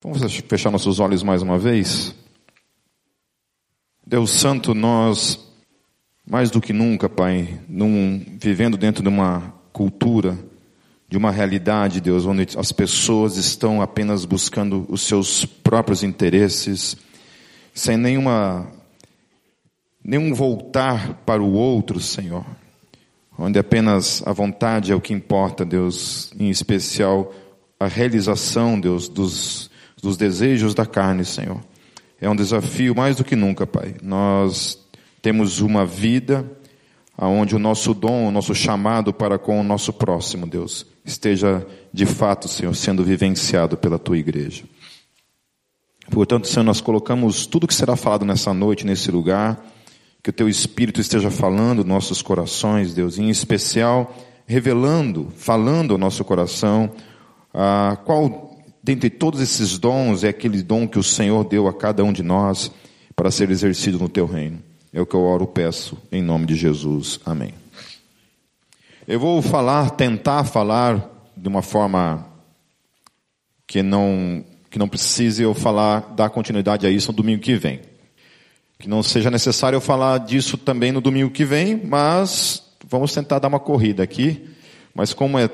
Vamos fechar nossos olhos mais uma vez? Deus Santo, nós, mais do que nunca, Pai, num, vivendo dentro de uma cultura, de uma realidade, Deus, onde as pessoas estão apenas buscando os seus próprios interesses, sem nenhuma, nenhum voltar para o outro, Senhor, onde apenas a vontade é o que importa, Deus, em especial a realização, Deus, dos dos desejos da carne, Senhor. É um desafio mais do que nunca, Pai. Nós temos uma vida aonde o nosso dom, o nosso chamado para com o nosso próximo, Deus, esteja de fato, Senhor, sendo vivenciado pela tua igreja. Portanto, Senhor, nós colocamos tudo que será falado nessa noite, nesse lugar, que o teu Espírito esteja falando nossos corações, Deus, em especial revelando, falando ao nosso coração, ah, qual dentre todos esses dons, é aquele dom que o Senhor deu a cada um de nós para ser exercido no teu reino. É o que eu oro peço em nome de Jesus. Amém. Eu vou falar, tentar falar de uma forma que não que não precise eu falar dar continuidade a isso no domingo que vem. Que não seja necessário eu falar disso também no domingo que vem, mas vamos tentar dar uma corrida aqui. Mas como é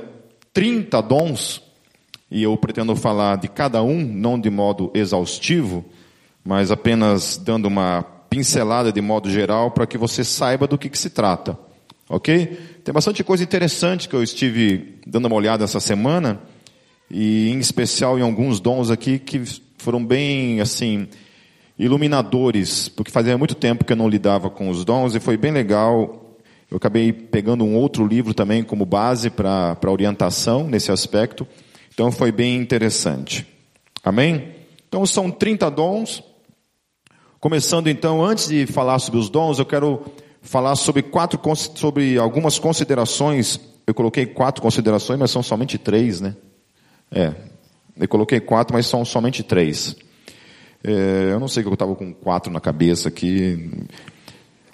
30 dons, e eu pretendo falar de cada um, não de modo exaustivo, mas apenas dando uma pincelada de modo geral para que você saiba do que, que se trata. Ok? Tem bastante coisa interessante que eu estive dando uma olhada essa semana, e em especial em alguns dons aqui que foram bem, assim, iluminadores, porque fazia muito tempo que eu não lidava com os dons e foi bem legal. Eu acabei pegando um outro livro também como base para orientação nesse aspecto. Então foi bem interessante. Amém? Então são 30 dons. Começando então, antes de falar sobre os dons, eu quero falar sobre quatro sobre algumas considerações. Eu coloquei quatro considerações, mas são somente três, né? É, eu coloquei quatro, mas são somente três. É, eu não sei que eu estava com quatro na cabeça aqui.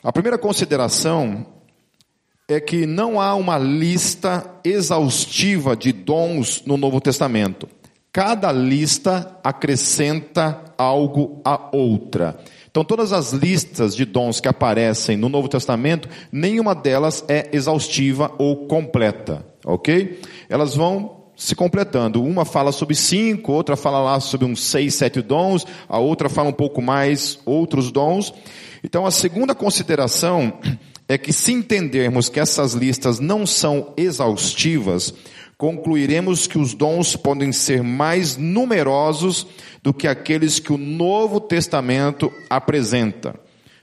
A primeira consideração é que não há uma lista exaustiva de dons no Novo Testamento. Cada lista acrescenta algo a outra. Então, todas as listas de dons que aparecem no Novo Testamento, nenhuma delas é exaustiva ou completa, ok? Elas vão se completando. Uma fala sobre cinco, outra fala lá sobre uns seis, sete dons, a outra fala um pouco mais outros dons. Então, a segunda consideração é que se entendermos que essas listas não são exaustivas, concluiremos que os dons podem ser mais numerosos do que aqueles que o Novo Testamento apresenta.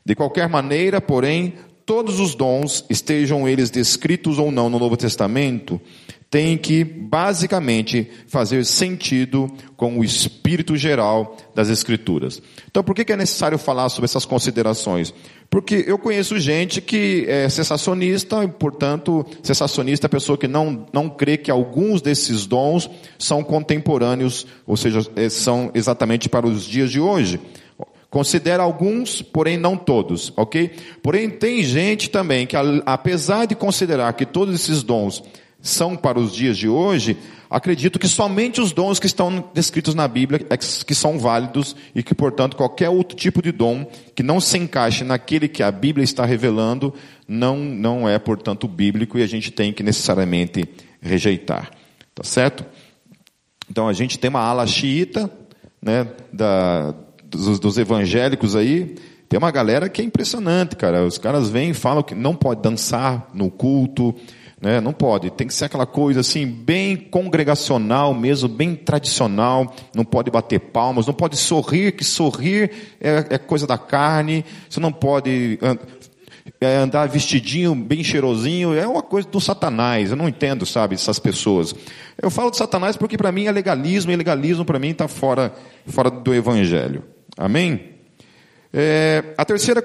De qualquer maneira, porém, todos os dons, estejam eles descritos ou não no Novo Testamento, tem que basicamente fazer sentido com o espírito geral das Escrituras. Então, por que é necessário falar sobre essas considerações? Porque eu conheço gente que é sensacionista, e, portanto, sensacionista é a pessoa que não, não crê que alguns desses dons são contemporâneos, ou seja, é, são exatamente para os dias de hoje. Considera alguns, porém não todos, ok? Porém, tem gente também que, apesar de considerar que todos esses dons são para os dias de hoje, acredito que somente os dons que estão descritos na Bíblia é que são válidos e que, portanto, qualquer outro tipo de dom que não se encaixe naquele que a Bíblia está revelando, não, não é, portanto, bíblico e a gente tem que necessariamente rejeitar. Tá certo? Então a gente tem uma ala xiita, né, da, dos, dos evangélicos aí, tem uma galera que é impressionante, cara. Os caras vêm e falam que não pode dançar no culto, né? Não pode, tem que ser aquela coisa assim, bem congregacional mesmo, bem tradicional, não pode bater palmas, não pode sorrir, que sorrir é, é coisa da carne, você não pode é, andar vestidinho, bem cheirosinho, é uma coisa do satanás, eu não entendo, sabe, essas pessoas. Eu falo de satanás porque para mim é legalismo, e legalismo para mim está fora, fora do evangelho. Amém? É, a terceira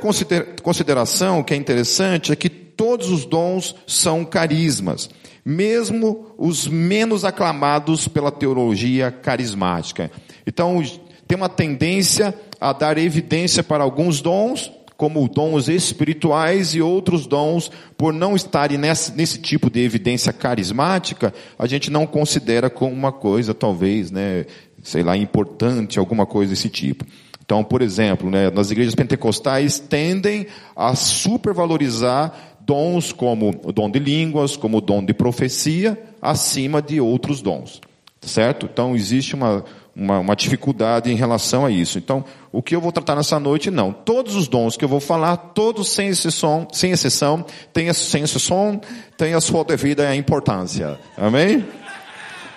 consideração que é interessante é que todos os dons são carismas, mesmo os menos aclamados pela teologia carismática. Então, tem uma tendência a dar evidência para alguns dons, como dons espirituais e outros dons, por não estarem nesse, nesse tipo de evidência carismática, a gente não considera como uma coisa, talvez, né, sei lá, importante, alguma coisa desse tipo. Então, por exemplo, né, nas igrejas pentecostais tendem a supervalorizar dons como o dom de línguas, como o dom de profecia, acima de outros dons. Certo? Então, existe uma, uma, uma, dificuldade em relação a isso. Então, o que eu vou tratar nessa noite, não. Todos os dons que eu vou falar, todos sem exceção, sem exceção, têm, sem exceção, têm a sua devida importância. Amém?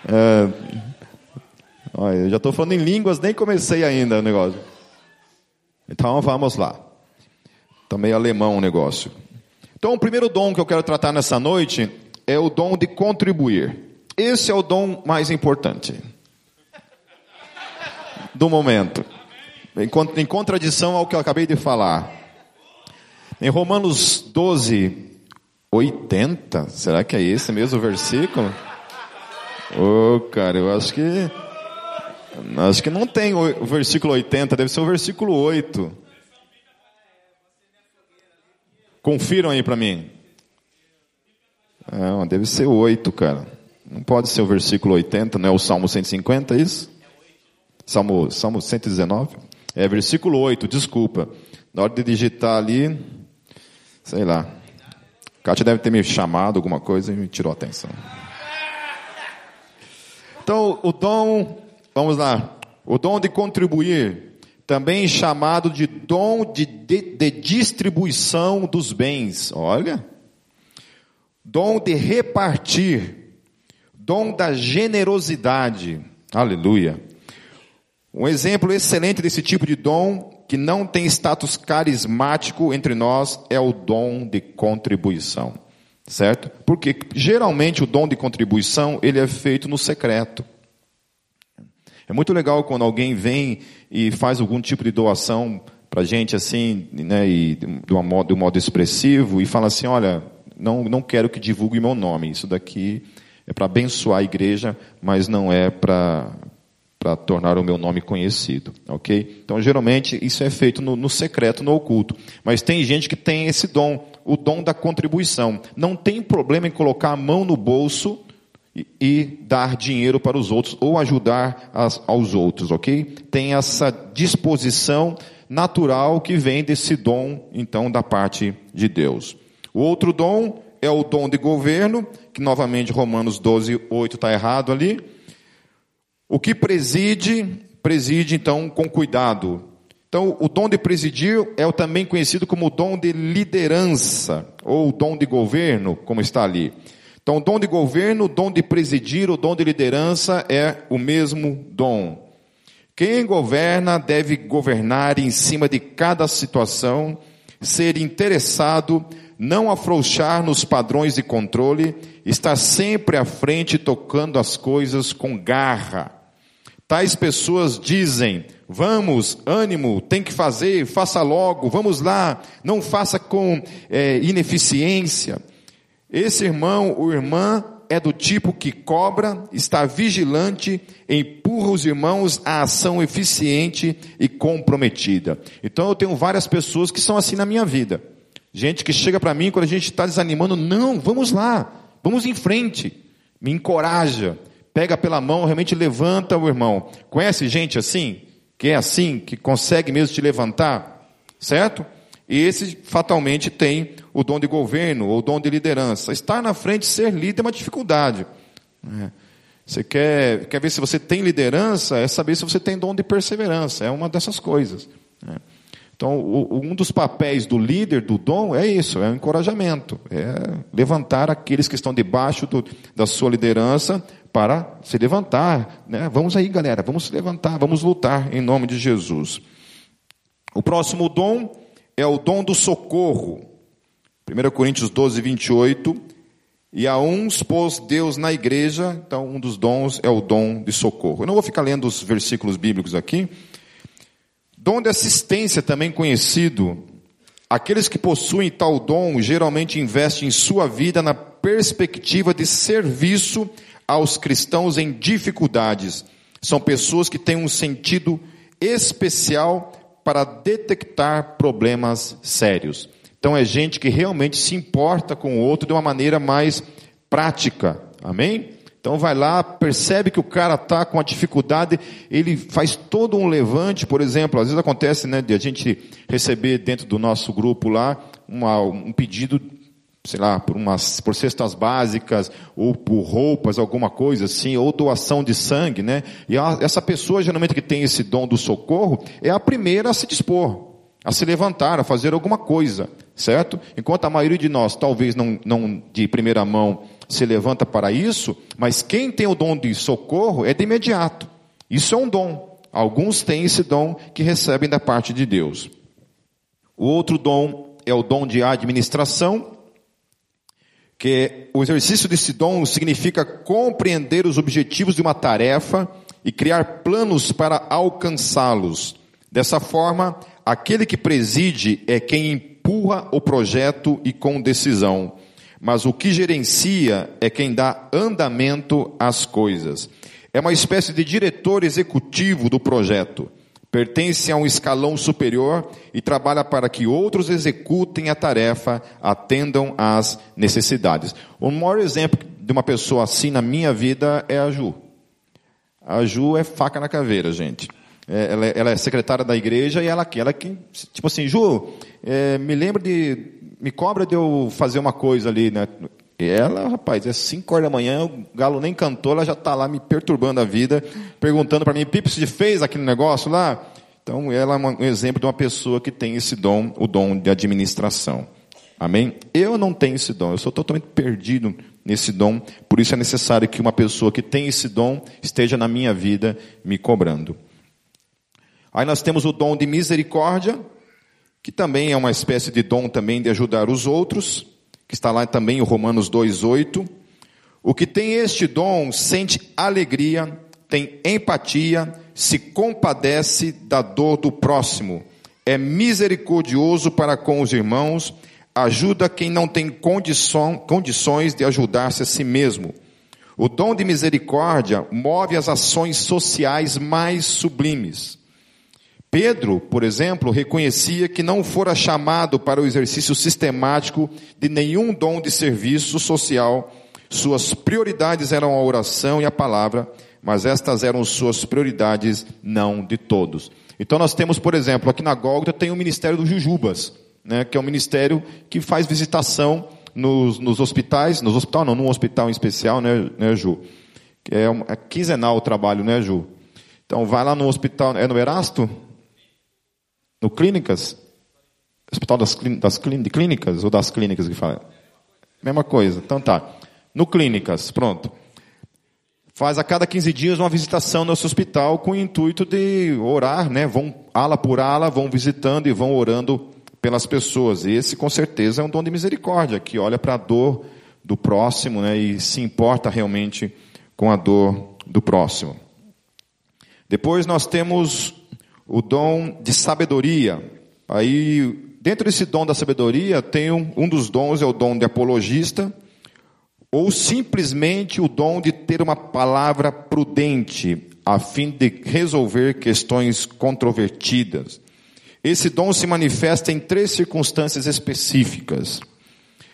É, olha, eu já estou falando em línguas, nem comecei ainda o negócio. Então, vamos lá. Está meio alemão o negócio. Então, o primeiro dom que eu quero tratar nessa noite é o dom de contribuir. Esse é o dom mais importante do momento. Em contradição ao que eu acabei de falar. Em Romanos 12, 80, será que é esse mesmo versículo? Ô, oh, cara, eu acho que. Acho que não tem o versículo 80, deve ser o versículo 8. Confiram aí para mim. Não, deve ser 8, cara. Não pode ser o versículo 80, não é o Salmo 150, é isso? Salmo, Salmo 119? É, versículo 8, desculpa. Na hora de digitar ali, sei lá. Kátia deve ter me chamado alguma coisa e me tirou a atenção. Então, o dom, vamos lá. O dom de contribuir, também chamado de dom de, de, de distribuição dos bens. Olha. Dom de repartir. Dom da generosidade. Aleluia. Um exemplo excelente desse tipo de dom, que não tem status carismático entre nós, é o dom de contribuição. Certo? Porque geralmente o dom de contribuição, ele é feito no secreto. É muito legal quando alguém vem e faz algum tipo de doação para a gente assim, né, e de, um modo, de um modo expressivo, e fala assim, olha, não, não quero que divulgue meu nome, isso daqui é para abençoar a igreja, mas não é para para tornar o meu nome conhecido, ok? Então, geralmente, isso é feito no, no, secreto, no oculto. Mas tem gente que tem esse dom, o dom da contribuição. Não tem problema em colocar a mão no bolso e, dar dinheiro para os outros, ou ajudar as, aos outros, ok? Tem essa disposição natural que vem desse dom, então, da parte de Deus. O outro dom é o dom de governo, que novamente Romanos 12, 8 está errado ali o que preside, preside então com cuidado. Então, o dom de presidir é o também conhecido como dom de liderança, ou dom de governo, como está ali. Então, dom de governo, dom de presidir, o dom de liderança é o mesmo dom. Quem governa deve governar em cima de cada situação, ser interessado, não afrouxar nos padrões de controle, estar sempre à frente tocando as coisas com garra. Tais pessoas dizem: vamos, ânimo, tem que fazer, faça logo, vamos lá, não faça com é, ineficiência. Esse irmão ou irmã é do tipo que cobra, está vigilante, empurra os irmãos à ação eficiente e comprometida. Então eu tenho várias pessoas que são assim na minha vida. Gente que chega para mim quando a gente está desanimando, não, vamos lá, vamos em frente, me encoraja pega pela mão, realmente levanta o irmão. Conhece gente assim? Que é assim, que consegue mesmo te levantar? Certo? E esse fatalmente tem o dom de governo ou dom de liderança. Estar na frente, ser líder é uma dificuldade. É. Você quer, quer ver se você tem liderança, é saber se você tem dom de perseverança. É uma dessas coisas. É. Então, um dos papéis do líder, do dom, é isso, é o encorajamento, é levantar aqueles que estão debaixo do, da sua liderança para se levantar. Né? Vamos aí, galera, vamos se levantar, vamos lutar em nome de Jesus. O próximo dom é o dom do socorro. 1 Coríntios 12, 28. E a uns pôs Deus na igreja, então um dos dons é o dom de socorro. Eu não vou ficar lendo os versículos bíblicos aqui. Dom de assistência, também conhecido. Aqueles que possuem tal dom geralmente investem sua vida na perspectiva de serviço aos cristãos em dificuldades. São pessoas que têm um sentido especial para detectar problemas sérios. Então é gente que realmente se importa com o outro de uma maneira mais prática. Amém? Então vai lá, percebe que o cara está com a dificuldade, ele faz todo um levante, por exemplo, às vezes acontece, né, de a gente receber dentro do nosso grupo lá uma, um pedido, sei lá, por umas, por cestas básicas ou por roupas, alguma coisa assim, ou doação de sangue, né? E a, essa pessoa geralmente que tem esse dom do socorro é a primeira a se dispor a se levantar, a fazer alguma coisa, certo? Enquanto a maioria de nós, talvez não, não de primeira mão, se levanta para isso, mas quem tem o dom de socorro é de imediato. Isso é um dom. Alguns têm esse dom que recebem da parte de Deus. O outro dom é o dom de administração, que o exercício desse dom significa compreender os objetivos de uma tarefa e criar planos para alcançá-los. Dessa forma, Aquele que preside é quem empurra o projeto e com decisão, mas o que gerencia é quem dá andamento às coisas. É uma espécie de diretor executivo do projeto. Pertence a um escalão superior e trabalha para que outros executem a tarefa, atendam às necessidades. O maior exemplo de uma pessoa assim na minha vida é a Ju. A Ju é faca na caveira, gente. É, ela, é, ela, é secretária da igreja e ela ela que, tipo assim, Ju, é, me lembra de, me cobra de eu fazer uma coisa ali, né? E ela, rapaz, é 5 horas da manhã, o galo nem cantou, ela já está lá me perturbando a vida, perguntando para mim, Pipo, você fez aquele negócio lá? Então, ela é um exemplo de uma pessoa que tem esse dom, o dom de administração. Amém? Eu não tenho esse dom, eu sou totalmente perdido nesse dom, por isso é necessário que uma pessoa que tem esse dom esteja na minha vida me cobrando. Aí nós temos o dom de misericórdia, que também é uma espécie de dom também de ajudar os outros, que está lá também em Romanos 2:8. O que tem este dom sente alegria, tem empatia, se compadece da dor do próximo, é misericordioso para com os irmãos, ajuda quem não tem condição, condições de ajudar-se a si mesmo. O dom de misericórdia move as ações sociais mais sublimes. Pedro, por exemplo, reconhecia que não fora chamado para o exercício sistemático de nenhum dom de serviço social. Suas prioridades eram a oração e a palavra, mas estas eram suas prioridades não de todos. Então nós temos, por exemplo, aqui na Gólgota tem o Ministério dos Jujubas, né, que é um ministério que faz visitação nos, nos hospitais, nos hospitais não, num hospital em especial, né, né Ju? É, um, é quinzenal o trabalho, né, Ju? Então vai lá no hospital, é no Erasto? No clínicas, hospital das, das clínicas ou das clínicas que fala? Mesma coisa. Então tá. No clínicas, pronto. Faz a cada 15 dias uma visitação nesse hospital com o intuito de orar, né? Vão ala por ala, vão visitando e vão orando pelas pessoas. Esse com certeza é um dom de misericórdia, que olha para a dor do próximo, né? E se importa realmente com a dor do próximo. Depois nós temos o dom de sabedoria. Aí, dentro desse dom da sabedoria, tem um, um dos dons é o dom de apologista, ou simplesmente o dom de ter uma palavra prudente, a fim de resolver questões controvertidas. Esse dom se manifesta em três circunstâncias específicas.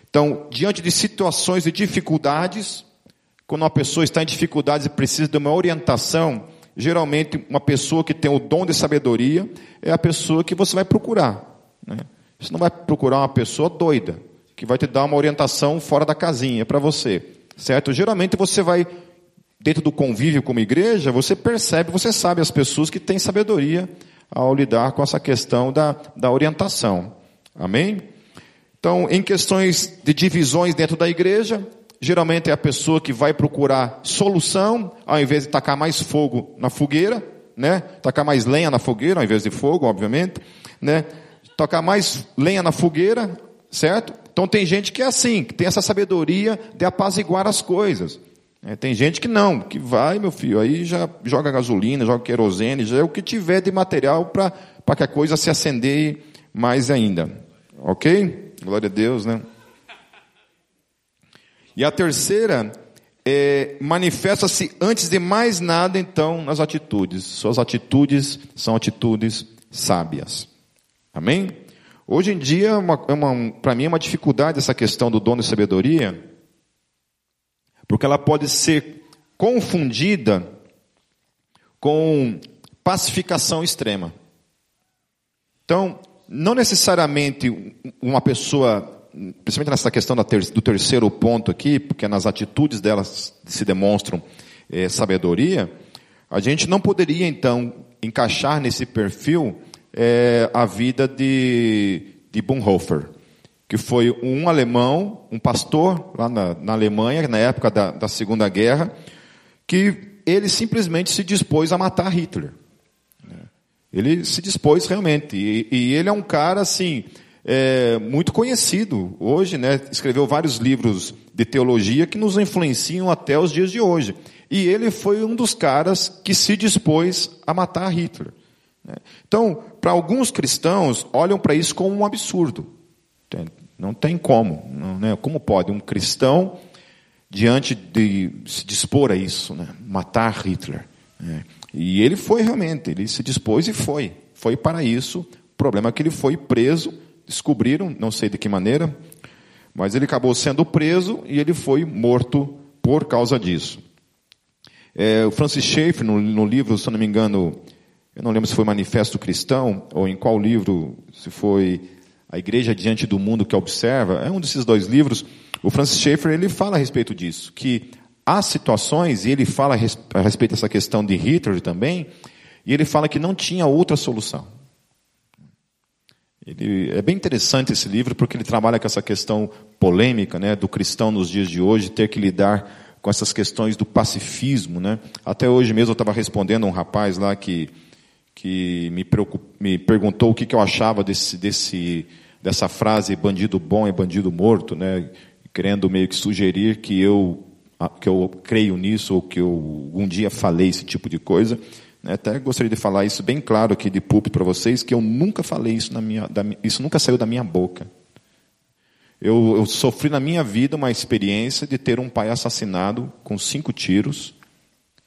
Então, diante de situações de dificuldades, quando uma pessoa está em dificuldades e precisa de uma orientação, geralmente uma pessoa que tem o dom de sabedoria é a pessoa que você vai procurar. Né? Você não vai procurar uma pessoa doida, que vai te dar uma orientação fora da casinha para você. Certo? Geralmente você vai, dentro do convívio como igreja, você percebe, você sabe as pessoas que têm sabedoria ao lidar com essa questão da, da orientação. Amém? Então, em questões de divisões dentro da igreja, geralmente é a pessoa que vai procurar solução, ao invés de tacar mais fogo na fogueira, né? Tacar mais lenha na fogueira, ao invés de fogo, obviamente, né? Tacar mais lenha na fogueira, certo? Então tem gente que é assim, que tem essa sabedoria de apaziguar as coisas. É, tem gente que não, que vai, meu filho, aí já joga gasolina, joga querosene, já é o que tiver de material para que a coisa se acender mais ainda. Ok? Glória a Deus, né? E a terceira é, manifesta-se antes de mais nada, então, nas atitudes. Suas atitudes são atitudes sábias. Amém? Hoje em dia, é uma, é para mim, é uma dificuldade essa questão do dono de sabedoria, porque ela pode ser confundida com pacificação extrema. Então, não necessariamente uma pessoa, principalmente nessa questão do terceiro ponto aqui, porque nas atitudes delas se demonstram é, sabedoria, a gente não poderia então encaixar nesse perfil é, a vida de, de Bonhoeffer, que foi um alemão, um pastor lá na, na Alemanha, na época da, da Segunda Guerra, que ele simplesmente se dispôs a matar Hitler. Ele se dispôs realmente. E, e ele é um cara, assim, é, muito conhecido hoje, né? Escreveu vários livros de teologia que nos influenciam até os dias de hoje. E ele foi um dos caras que se dispôs a matar Hitler. Né? Então, para alguns cristãos, olham para isso como um absurdo. Não tem como. Não, né? Como pode um cristão, diante de se dispor a isso, né? matar Hitler? Né? E ele foi realmente, ele se dispôs e foi. Foi para isso. O problema é que ele foi preso, descobriram, não sei de que maneira, mas ele acabou sendo preso e ele foi morto por causa disso. É, o Francis Schaeffer, no, no, livro, se não me engano, eu não lembro se foi Manifesto Cristão, ou em qual livro, se foi A Igreja Diante do Mundo que Observa, é um desses dois livros, o Francis Schaeffer, ele fala a respeito disso, que há situações, e ele fala a respeito dessa questão de Hitler também, e ele fala que não tinha outra solução. Ele, é bem interessante esse livro porque ele trabalha com essa questão polêmica né, do cristão nos dias de hoje, ter que lidar com essas questões do pacifismo, né? Até hoje mesmo eu estava respondendo a um rapaz lá que, que me, me perguntou o que, que eu achava desse, desse, dessa frase bandido bom é bandido morto, né? Querendo meio que sugerir que eu, que eu creio nisso ou que eu um dia falei esse tipo de coisa. Né? Até gostaria de falar isso bem claro aqui de púlpito para vocês, que eu nunca falei isso na minha, da, isso nunca saiu da minha boca. Eu, eu sofri na minha vida uma experiência de ter um pai assassinado com cinco tiros.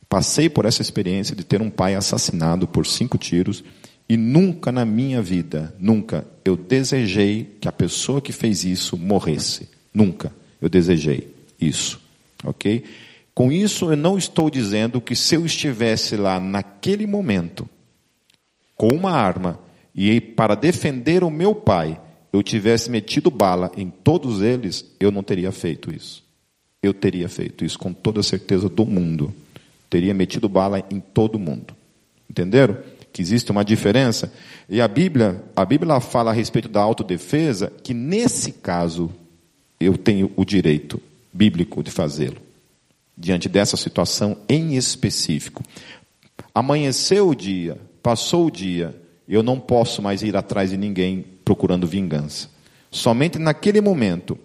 Passei por essa experiência de ter um pai assassinado por cinco tiros. E nunca na minha vida, nunca, eu desejei que a pessoa que fez isso morresse. Nunca eu desejei isso. Ok? Com isso, eu não estou dizendo que se eu estivesse lá naquele momento, com uma arma, e para defender o meu pai, eu tivesse metido bala em todos eles, eu não teria feito isso. Eu teria feito isso com toda a certeza do mundo. Teria metido bala em todo mundo. Entenderam? Que existe uma diferença. E a Bíblia, a Bíblia fala a respeito da autodefesa, que nesse caso eu tenho o direito bíblico de fazê-lo. Diante dessa situação em específico. Amanheceu o dia, passou o dia, eu não posso mais ir atrás de ninguém procurando vingança. Somente naquele momento,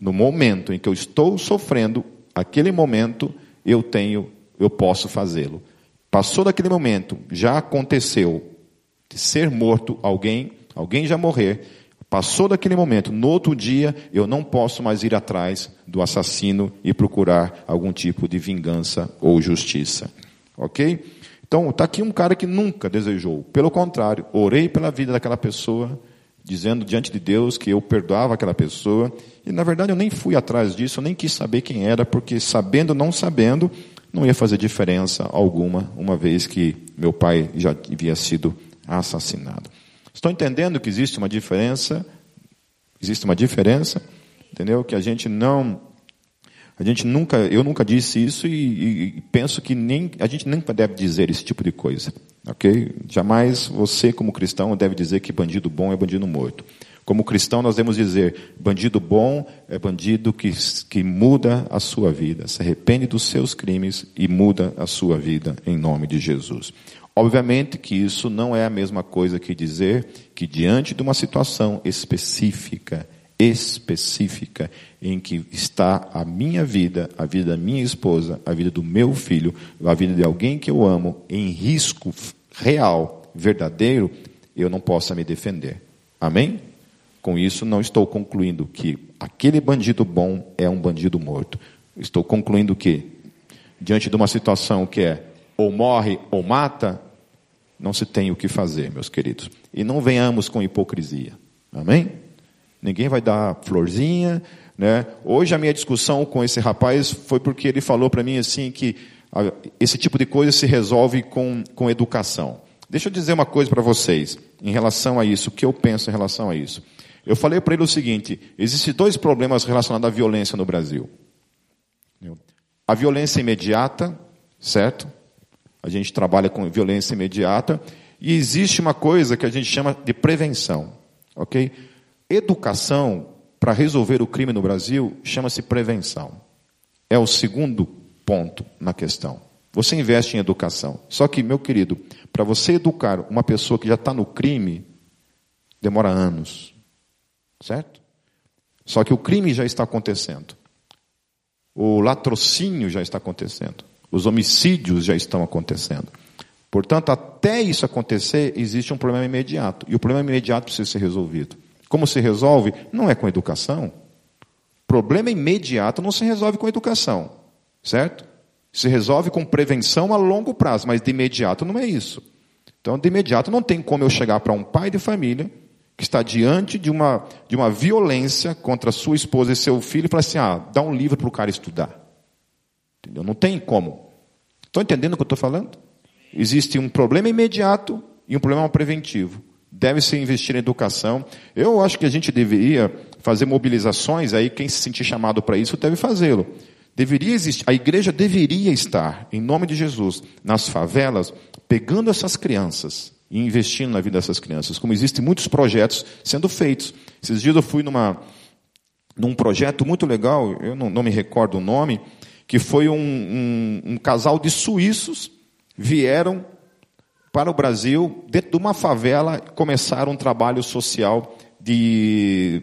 no momento em que eu estou sofrendo, aquele momento eu tenho, eu posso fazê-lo. Passou daquele momento, já aconteceu de ser morto alguém, alguém já morrer, passou daquele momento, no outro dia eu não posso mais ir atrás do assassino e procurar algum tipo de vingança ou justiça. OK? Então, está aqui um cara que nunca desejou. Pelo contrário, orei pela vida daquela pessoa, dizendo diante de Deus que eu perdoava aquela pessoa. E, na verdade, eu nem fui atrás disso, eu nem quis saber quem era, porque sabendo ou não sabendo, não ia fazer diferença alguma, uma vez que meu pai já havia sido assassinado. Estão entendendo que existe uma diferença? Existe uma diferença, entendeu? Que a gente não a gente nunca, eu nunca disse isso e, e, penso que nem a gente nunca deve dizer esse tipo de coisa, ok? Jamais você como cristão deve dizer que bandido bom é bandido morto. Como cristão nós devemos dizer bandido bom é bandido que que muda a sua vida, se arrepende dos seus crimes e muda a sua vida em nome de Jesus. Obviamente que isso não é a mesma coisa que dizer que diante de uma situação específica específica em que está a minha vida, a vida da minha esposa, a vida do meu filho, a vida de alguém que eu amo em risco real, verdadeiro, eu não possa me defender. Amém? Com isso, não estou concluindo que aquele bandido bom é um bandido morto. Estou concluindo que, diante de uma situação que é ou morre ou mata, não se tem o que fazer, meus queridos. E não venhamos com hipocrisia. Amém? Ninguém vai dar florzinha, né? Hoje a minha discussão com esse rapaz foi porque ele falou para mim assim que esse tipo de coisa se resolve com, com educação. Deixa eu dizer uma coisa para vocês em relação a isso, o que eu penso em relação a isso. Eu falei para ele o seguinte: existem dois problemas relacionados à violência no Brasil. A violência imediata, certo? A gente trabalha com violência imediata. E existe uma coisa que a gente chama de prevenção. Ok? Educação para resolver o crime no Brasil chama-se prevenção. É o segundo ponto na questão. Você investe em educação. Só que, meu querido, para você educar uma pessoa que já está no crime, demora anos. Certo? Só que o crime já está acontecendo. O latrocínio já está acontecendo. Os homicídios já estão acontecendo. Portanto, até isso acontecer, existe um problema imediato. E o problema imediato precisa ser resolvido. Como se resolve? Não é com educação. Problema imediato não se resolve com educação. Certo? Se resolve com prevenção a longo prazo, mas de imediato não é isso. Então, de imediato não tem como eu chegar para um pai de família que está diante de uma, de uma violência contra sua esposa e seu filho e falar assim: ah, dá um livro para o cara estudar. Entendeu? Não tem como. Estão entendendo o que eu estou falando? Existe um problema imediato e um problema preventivo. Deve-se investir em educação. Eu acho que a gente deveria fazer mobilizações aí, quem se sentir chamado para isso deve fazê-lo. Deveria existir, a igreja deveria estar, em nome de Jesus, nas favelas, pegando essas crianças e investindo na vida dessas crianças, como existem muitos projetos sendo feitos. Esses dias eu fui numa, num projeto muito legal, eu não, não me recordo o nome, que foi um, um, um casal de suíços vieram para o Brasil, dentro de uma favela, começaram um trabalho social de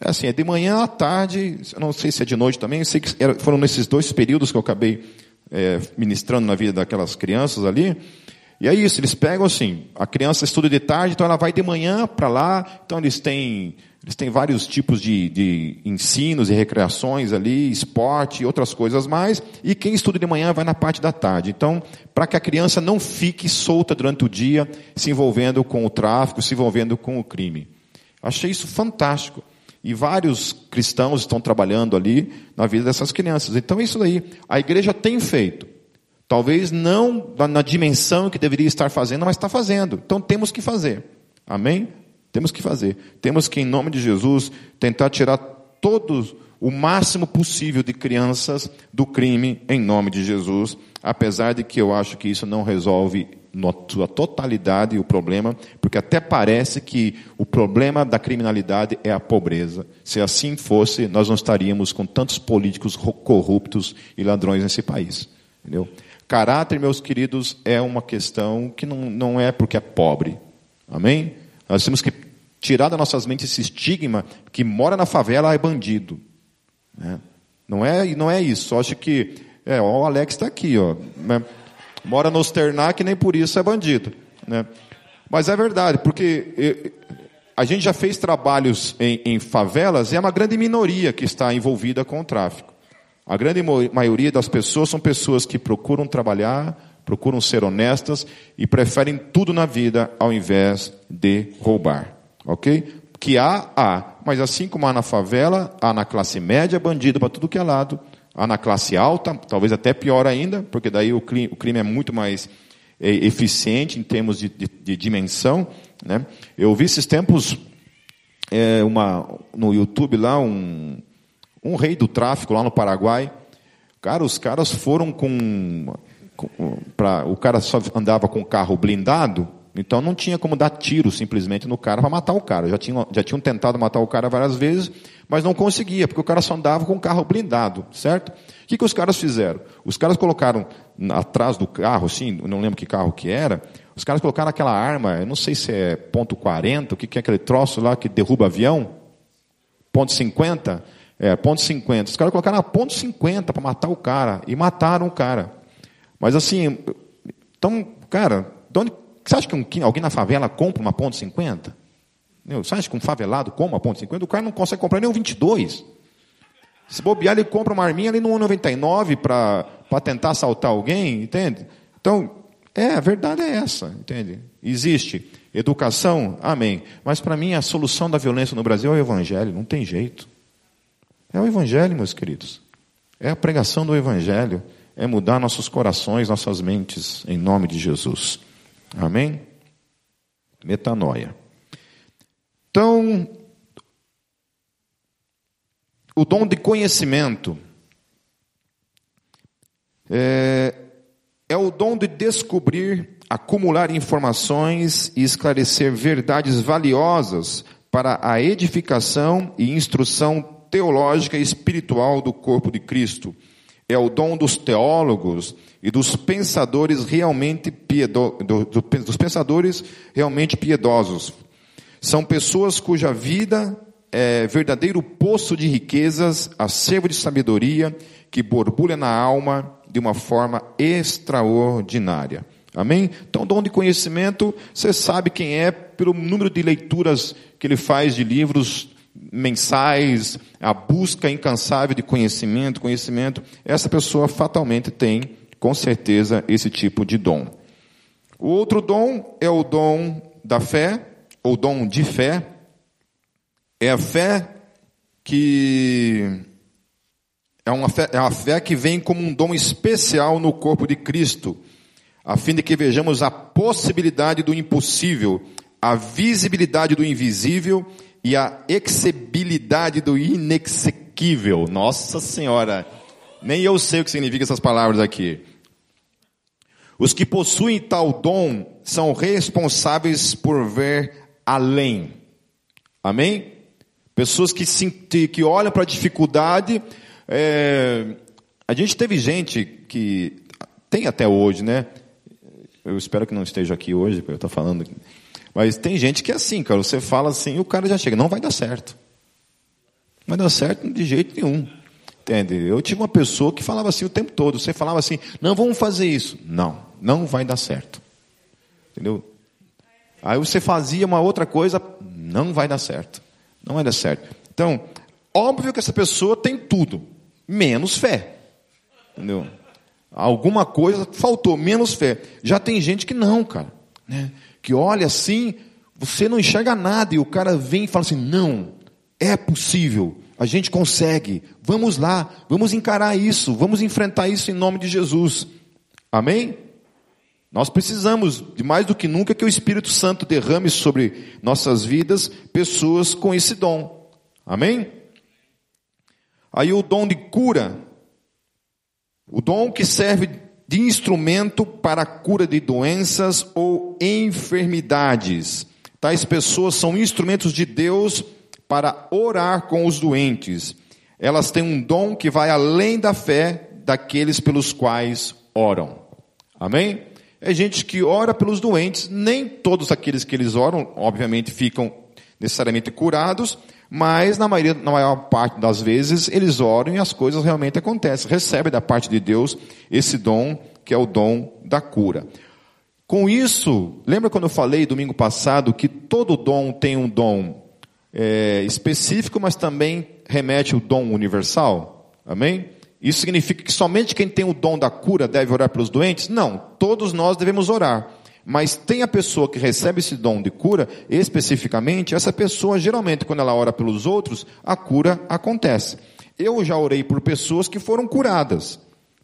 assim, é de manhã à tarde, não sei se é de noite também, sei que foram nesses dois períodos que eu acabei é, ministrando na vida daquelas crianças ali. E é isso, eles pegam assim, a criança estuda de tarde, então ela vai de manhã para lá, então eles têm, eles têm vários tipos de, de ensinos e recreações ali, esporte e outras coisas mais, e quem estuda de manhã vai na parte da tarde. Então, para que a criança não fique solta durante o dia, se envolvendo com o tráfico, se envolvendo com o crime. Achei isso fantástico. E vários cristãos estão trabalhando ali na vida dessas crianças. Então, isso daí, a igreja tem feito. Talvez não na dimensão que deveria estar fazendo, mas está fazendo. Então temos que fazer. Amém? Temos que fazer. Temos que, em nome de Jesus, tentar tirar todos o máximo possível de crianças do crime em nome de Jesus, apesar de que eu acho que isso não resolve na sua totalidade o problema, porque até parece que o problema da criminalidade é a pobreza. Se assim fosse, nós não estaríamos com tantos políticos corruptos e ladrões nesse país. Entendeu? Caráter, meus queridos, é uma questão que não, não é porque é pobre. Amém? Nós temos que tirar das nossas mentes esse estigma que mora na favela é bandido. Né? Não é, não é isso. Eu acho que é, ó, o Alex está aqui, ó. Né? Mora no Sternac nem por isso é bandido. Né? Mas é verdade, porque a gente já fez trabalhos em, em favelas e é uma grande minoria que está envolvida com o tráfico. A grande maioria das pessoas são pessoas que procuram trabalhar, procuram ser honestas e preferem tudo na vida ao invés de roubar. Ok? Que há, há. Mas assim como há na favela, há na classe média bandido para tudo que é lado. Há na classe alta, talvez até pior ainda, porque daí o crime, o crime é muito mais é, eficiente em termos de, de, de dimensão. Né? Eu vi esses tempos é, uma, no YouTube lá um, um rei do tráfico lá no Paraguai. Cara, os caras foram com. com pra, o cara só andava com carro blindado, então não tinha como dar tiro simplesmente no cara para matar o cara. Já tinham, já tinham tentado matar o cara várias vezes, mas não conseguia, porque o cara só andava com carro blindado, certo? O que, que os caras fizeram? Os caras colocaram atrás do carro, assim, não lembro que carro que era, os caras colocaram aquela arma, eu não sei se é ponto .40, o que, que é aquele troço lá que derruba avião? Ponto .50? É, ponto 50. Os caras colocaram a ponto 50 para matar o cara. E mataram o cara. Mas assim, então, cara, de onde, você acha que um, alguém na favela compra uma ponto 50? Você acha que um favelado compra uma ponto 50? O cara não consegue comprar nem um 22. Se bobear, ele compra uma arminha ali no 1,99 para tentar assaltar alguém, entende? Então, É, a verdade é essa, entende? Existe educação, amém. Mas para mim a solução da violência no Brasil é o Evangelho, não tem jeito. É o Evangelho, meus queridos. É a pregação do Evangelho. É mudar nossos corações, nossas mentes, em nome de Jesus. Amém? Metanoia. Então, o dom de conhecimento é, é o dom de descobrir, acumular informações e esclarecer verdades valiosas para a edificação e instrução teológica e espiritual do corpo de Cristo. É o dom dos teólogos e dos pensadores realmente piedo, do, do, dos pensadores realmente piedosos. São pessoas cuja vida é verdadeiro poço de riquezas, acervo de sabedoria que borbulha na alma de uma forma extraordinária. Amém? Então, dom de conhecimento, você sabe quem é pelo número de leituras que ele faz de livros mensais, a busca incansável de conhecimento, conhecimento. Essa pessoa fatalmente tem, com certeza, esse tipo de dom. O outro dom é o dom da fé, ou dom de fé. É a fé que é uma, fé, é uma fé que vem como um dom especial no corpo de Cristo, a fim de que vejamos a possibilidade do impossível, a visibilidade do invisível e a exebilidade do inexequível. Nossa Senhora, nem eu sei o que significa essas palavras aqui. Os que possuem tal dom são responsáveis por ver além. Amém? Pessoas que, se, que olham para a dificuldade é, a gente teve gente que tem até hoje, né? Eu espero que não esteja aqui hoje para eu estar falando. Mas tem gente que é assim, cara. Você fala assim, o cara já chega, não vai dar certo. Não vai dar certo de jeito nenhum. Entende? Eu tive uma pessoa que falava assim o tempo todo. Você falava assim, não, vamos fazer isso. Não, não vai dar certo. Entendeu? Aí você fazia uma outra coisa, não vai dar certo. Não vai dar certo. Então, óbvio que essa pessoa tem tudo menos fé. Entendeu? Alguma coisa faltou, menos fé. Já tem gente que não, cara. Né? Que olha assim, você não enxerga nada e o cara vem e fala assim: não, é possível, a gente consegue, vamos lá, vamos encarar isso, vamos enfrentar isso em nome de Jesus. Amém? Nós precisamos, de mais do que nunca, que o Espírito Santo derrame sobre nossas vidas pessoas com esse dom. Amém? Aí o dom de cura, o dom que serve de instrumento para a cura de doenças ou enfermidades. Tais pessoas são instrumentos de Deus para orar com os doentes. Elas têm um dom que vai além da fé daqueles pelos quais oram. Amém? É gente que ora pelos doentes, nem todos aqueles que eles oram, obviamente, ficam necessariamente curados, mas na, maioria, na maior parte das vezes eles oram e as coisas realmente acontecem. Recebe da parte de Deus esse dom que é o dom da cura. Com isso, lembra quando eu falei domingo passado que todo dom tem um dom é, específico, mas também remete o dom universal? Amém? Isso significa que somente quem tem o dom da cura deve orar pelos doentes? Não, todos nós devemos orar. Mas tem a pessoa que recebe esse dom de cura, especificamente, essa pessoa, geralmente, quando ela ora pelos outros, a cura acontece. Eu já orei por pessoas que foram curadas.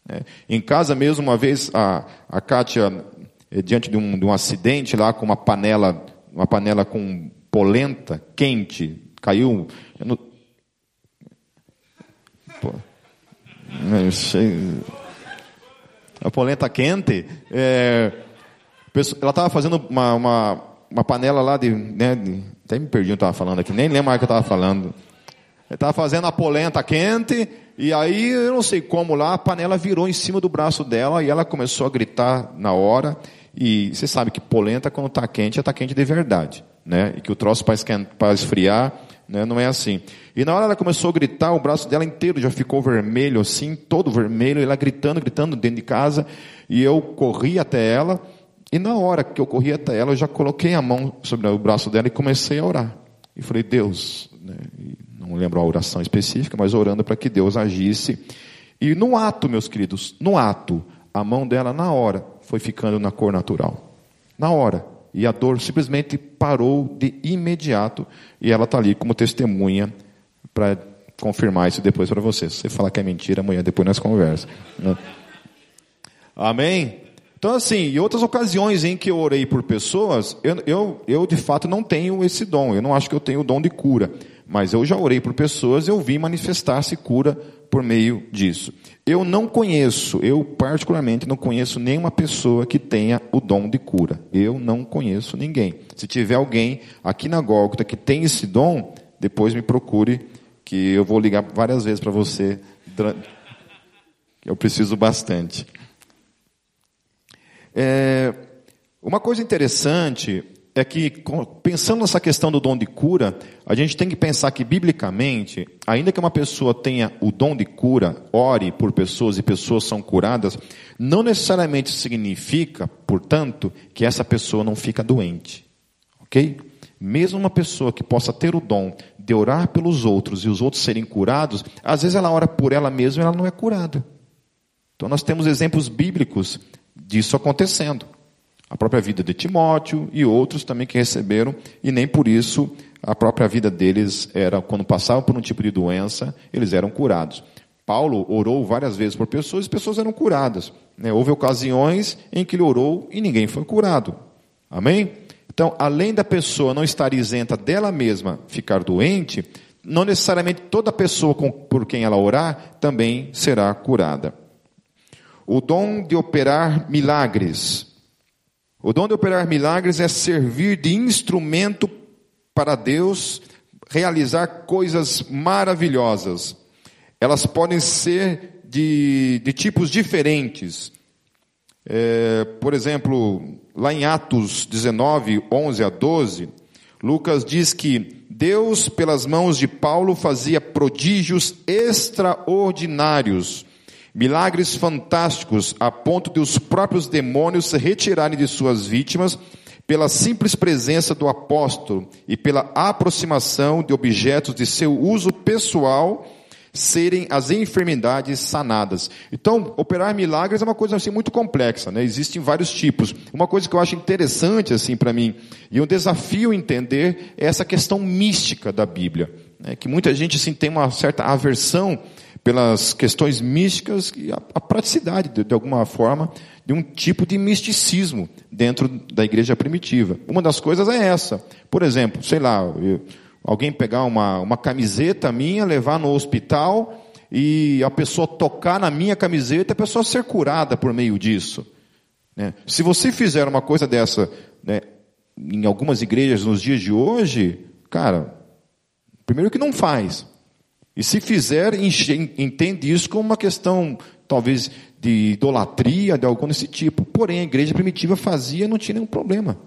Né? Em casa mesmo, uma vez, a, a Kátia, eh, diante de um, de um acidente lá, com uma panela, uma panela com polenta quente, caiu. No... Pô. A polenta quente. É ela estava fazendo uma, uma, uma, panela lá de, né, de, Até me perdi o que estava falando aqui, nem lembro mais o que eu estava falando. Ele estava fazendo a polenta quente, e aí, eu não sei como lá, a panela virou em cima do braço dela, e ela começou a gritar na hora. E você sabe que polenta, quando está quente, está quente de verdade. Né? E que o troço para esfriar, né? não é assim. E na hora ela começou a gritar, o braço dela inteiro já ficou vermelho assim, todo vermelho, ela gritando, gritando dentro de casa. E eu corri até ela, e na hora que eu corri até ela, eu já coloquei a mão sobre o braço dela e comecei a orar. E falei, Deus, né? não lembro a oração específica, mas orando para que Deus agisse. E no ato, meus queridos, no ato, a mão dela na hora foi ficando na cor natural. Na hora. E a dor simplesmente parou de imediato. E ela está ali como testemunha para confirmar isso depois para você. Se você falar que é mentira, amanhã depois nós conversamos. Né? Amém? Então, assim, em outras ocasiões em que eu orei por pessoas, eu, eu, eu de fato não tenho esse dom. Eu não acho que eu tenho o dom de cura. Mas eu já orei por pessoas e eu vi manifestar-se cura por meio disso. Eu não conheço, eu particularmente não conheço nenhuma pessoa que tenha o dom de cura. Eu não conheço ninguém. Se tiver alguém aqui na Gólgota que tem esse dom, depois me procure, que eu vou ligar várias vezes para você. Eu preciso bastante. É, uma coisa interessante é que, pensando nessa questão do dom de cura, a gente tem que pensar que, biblicamente, ainda que uma pessoa tenha o dom de cura, ore por pessoas e pessoas são curadas, não necessariamente significa, portanto, que essa pessoa não fica doente. Ok? Mesmo uma pessoa que possa ter o dom de orar pelos outros e os outros serem curados, às vezes ela ora por ela mesma e ela não é curada. Então nós temos exemplos bíblicos disso acontecendo a própria vida de Timóteo e outros também que receberam, e nem por isso a própria vida deles era, quando passavam por um tipo de doença, eles eram curados. Paulo orou várias vezes por pessoas e pessoas eram curadas. Né? Houve ocasiões em que ele orou e ninguém foi curado. Amém? Então, além da pessoa não estar isenta dela mesma ficar doente, não necessariamente toda pessoa por quem ela orar também será curada. O dom de operar milagres. O dom de operar milagres é servir de instrumento para Deus realizar coisas maravilhosas. Elas podem ser de, de tipos diferentes. É, por exemplo, lá em Atos 19, 11 a 12, Lucas diz que Deus, pelas mãos de Paulo, fazia prodígios extraordinários Milagres fantásticos a ponto de os próprios demônios se retirarem de suas vítimas pela simples presença do apóstolo e pela aproximação de objetos de seu uso pessoal serem as enfermidades sanadas. Então, operar milagres é uma coisa assim muito complexa, né? Existem vários tipos. Uma coisa que eu acho interessante assim para mim e um desafio entender é essa questão mística da Bíblia, né? Que muita gente assim tem uma certa aversão pelas questões místicas e a, praticidade, de, alguma forma, de um tipo de misticismo dentro da igreja primitiva. Uma das coisas é essa. Por exemplo, sei lá, alguém pegar uma, uma camiseta minha, levar no hospital e a pessoa tocar na minha camiseta, a pessoa ser curada por meio disso. Né? Se você fizer uma coisa dessa né, em algumas igrejas nos dias de hoje, cara, primeiro que não faz. E se fizer, entende isso como uma questão, talvez, de idolatria, de algo desse tipo. Porém, a igreja primitiva fazia e não tinha nenhum problema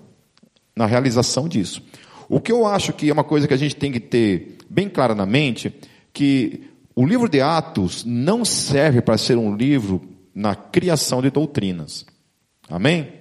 na realização disso. O que eu acho que é uma coisa que a gente tem que ter bem clara na mente, que o livro de Atos não serve para ser um livro na criação de doutrinas. Amém?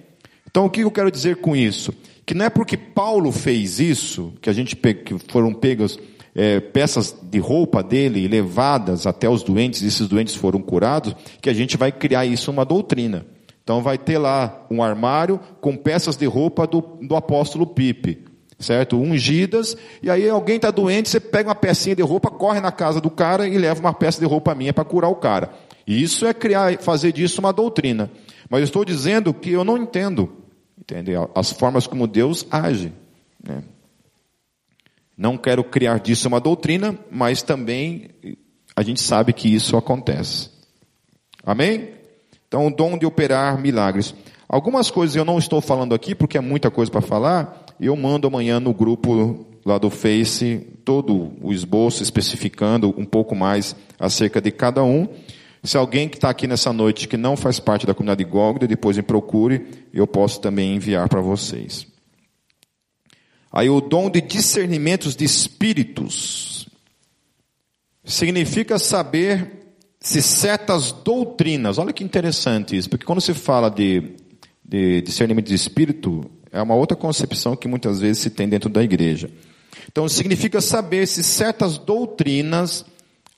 Então, o que eu quero dizer com isso? Que não é porque Paulo fez isso, que a gente que foram pegas é, peças de roupa dele levadas até os doentes, e esses doentes foram curados, que a gente vai criar isso uma doutrina. Então vai ter lá um armário com peças de roupa do, do apóstolo Pipe, certo? Ungidas, e aí alguém está doente, você pega uma pecinha de roupa, corre na casa do cara e leva uma peça de roupa minha para curar o cara. Isso é criar, fazer disso uma doutrina. Mas eu estou dizendo que eu não entendo, entende? As formas como Deus age. Né? Não quero criar disso uma doutrina, mas também a gente sabe que isso acontece. Amém? Então, o dom de operar milagres. Algumas coisas eu não estou falando aqui, porque é muita coisa para falar, eu mando amanhã no grupo lá do Face todo o esboço especificando um pouco mais acerca de cada um. Se alguém que está aqui nessa noite que não faz parte da comunidade Gólgota, depois me procure, eu posso também enviar para vocês. Aí o dom de discernimentos de espíritos significa saber se certas doutrinas, olha que interessante isso, porque quando se fala de, de discernimento de espírito, é uma outra concepção que muitas vezes se tem dentro da igreja. Então significa saber se certas doutrinas,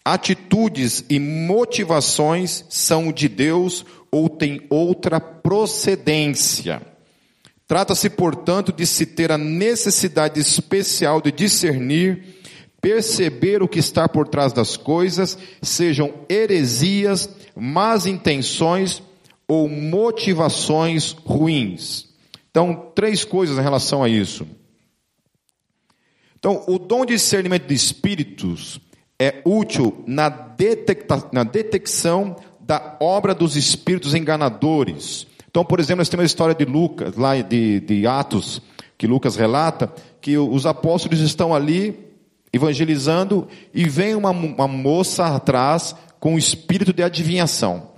atitudes e motivações são de Deus ou têm outra procedência. Trata-se, portanto, de se ter a necessidade especial de discernir, perceber o que está por trás das coisas, sejam heresias, más intenções ou motivações ruins. Então, três coisas em relação a isso. Então, o dom de discernimento de espíritos é útil na, detecta, na detecção da obra dos espíritos enganadores. Então, por exemplo, nós temos a história de Lucas, lá de, de Atos, que Lucas relata, que os apóstolos estão ali evangelizando e vem uma, uma moça atrás com o espírito de adivinhação,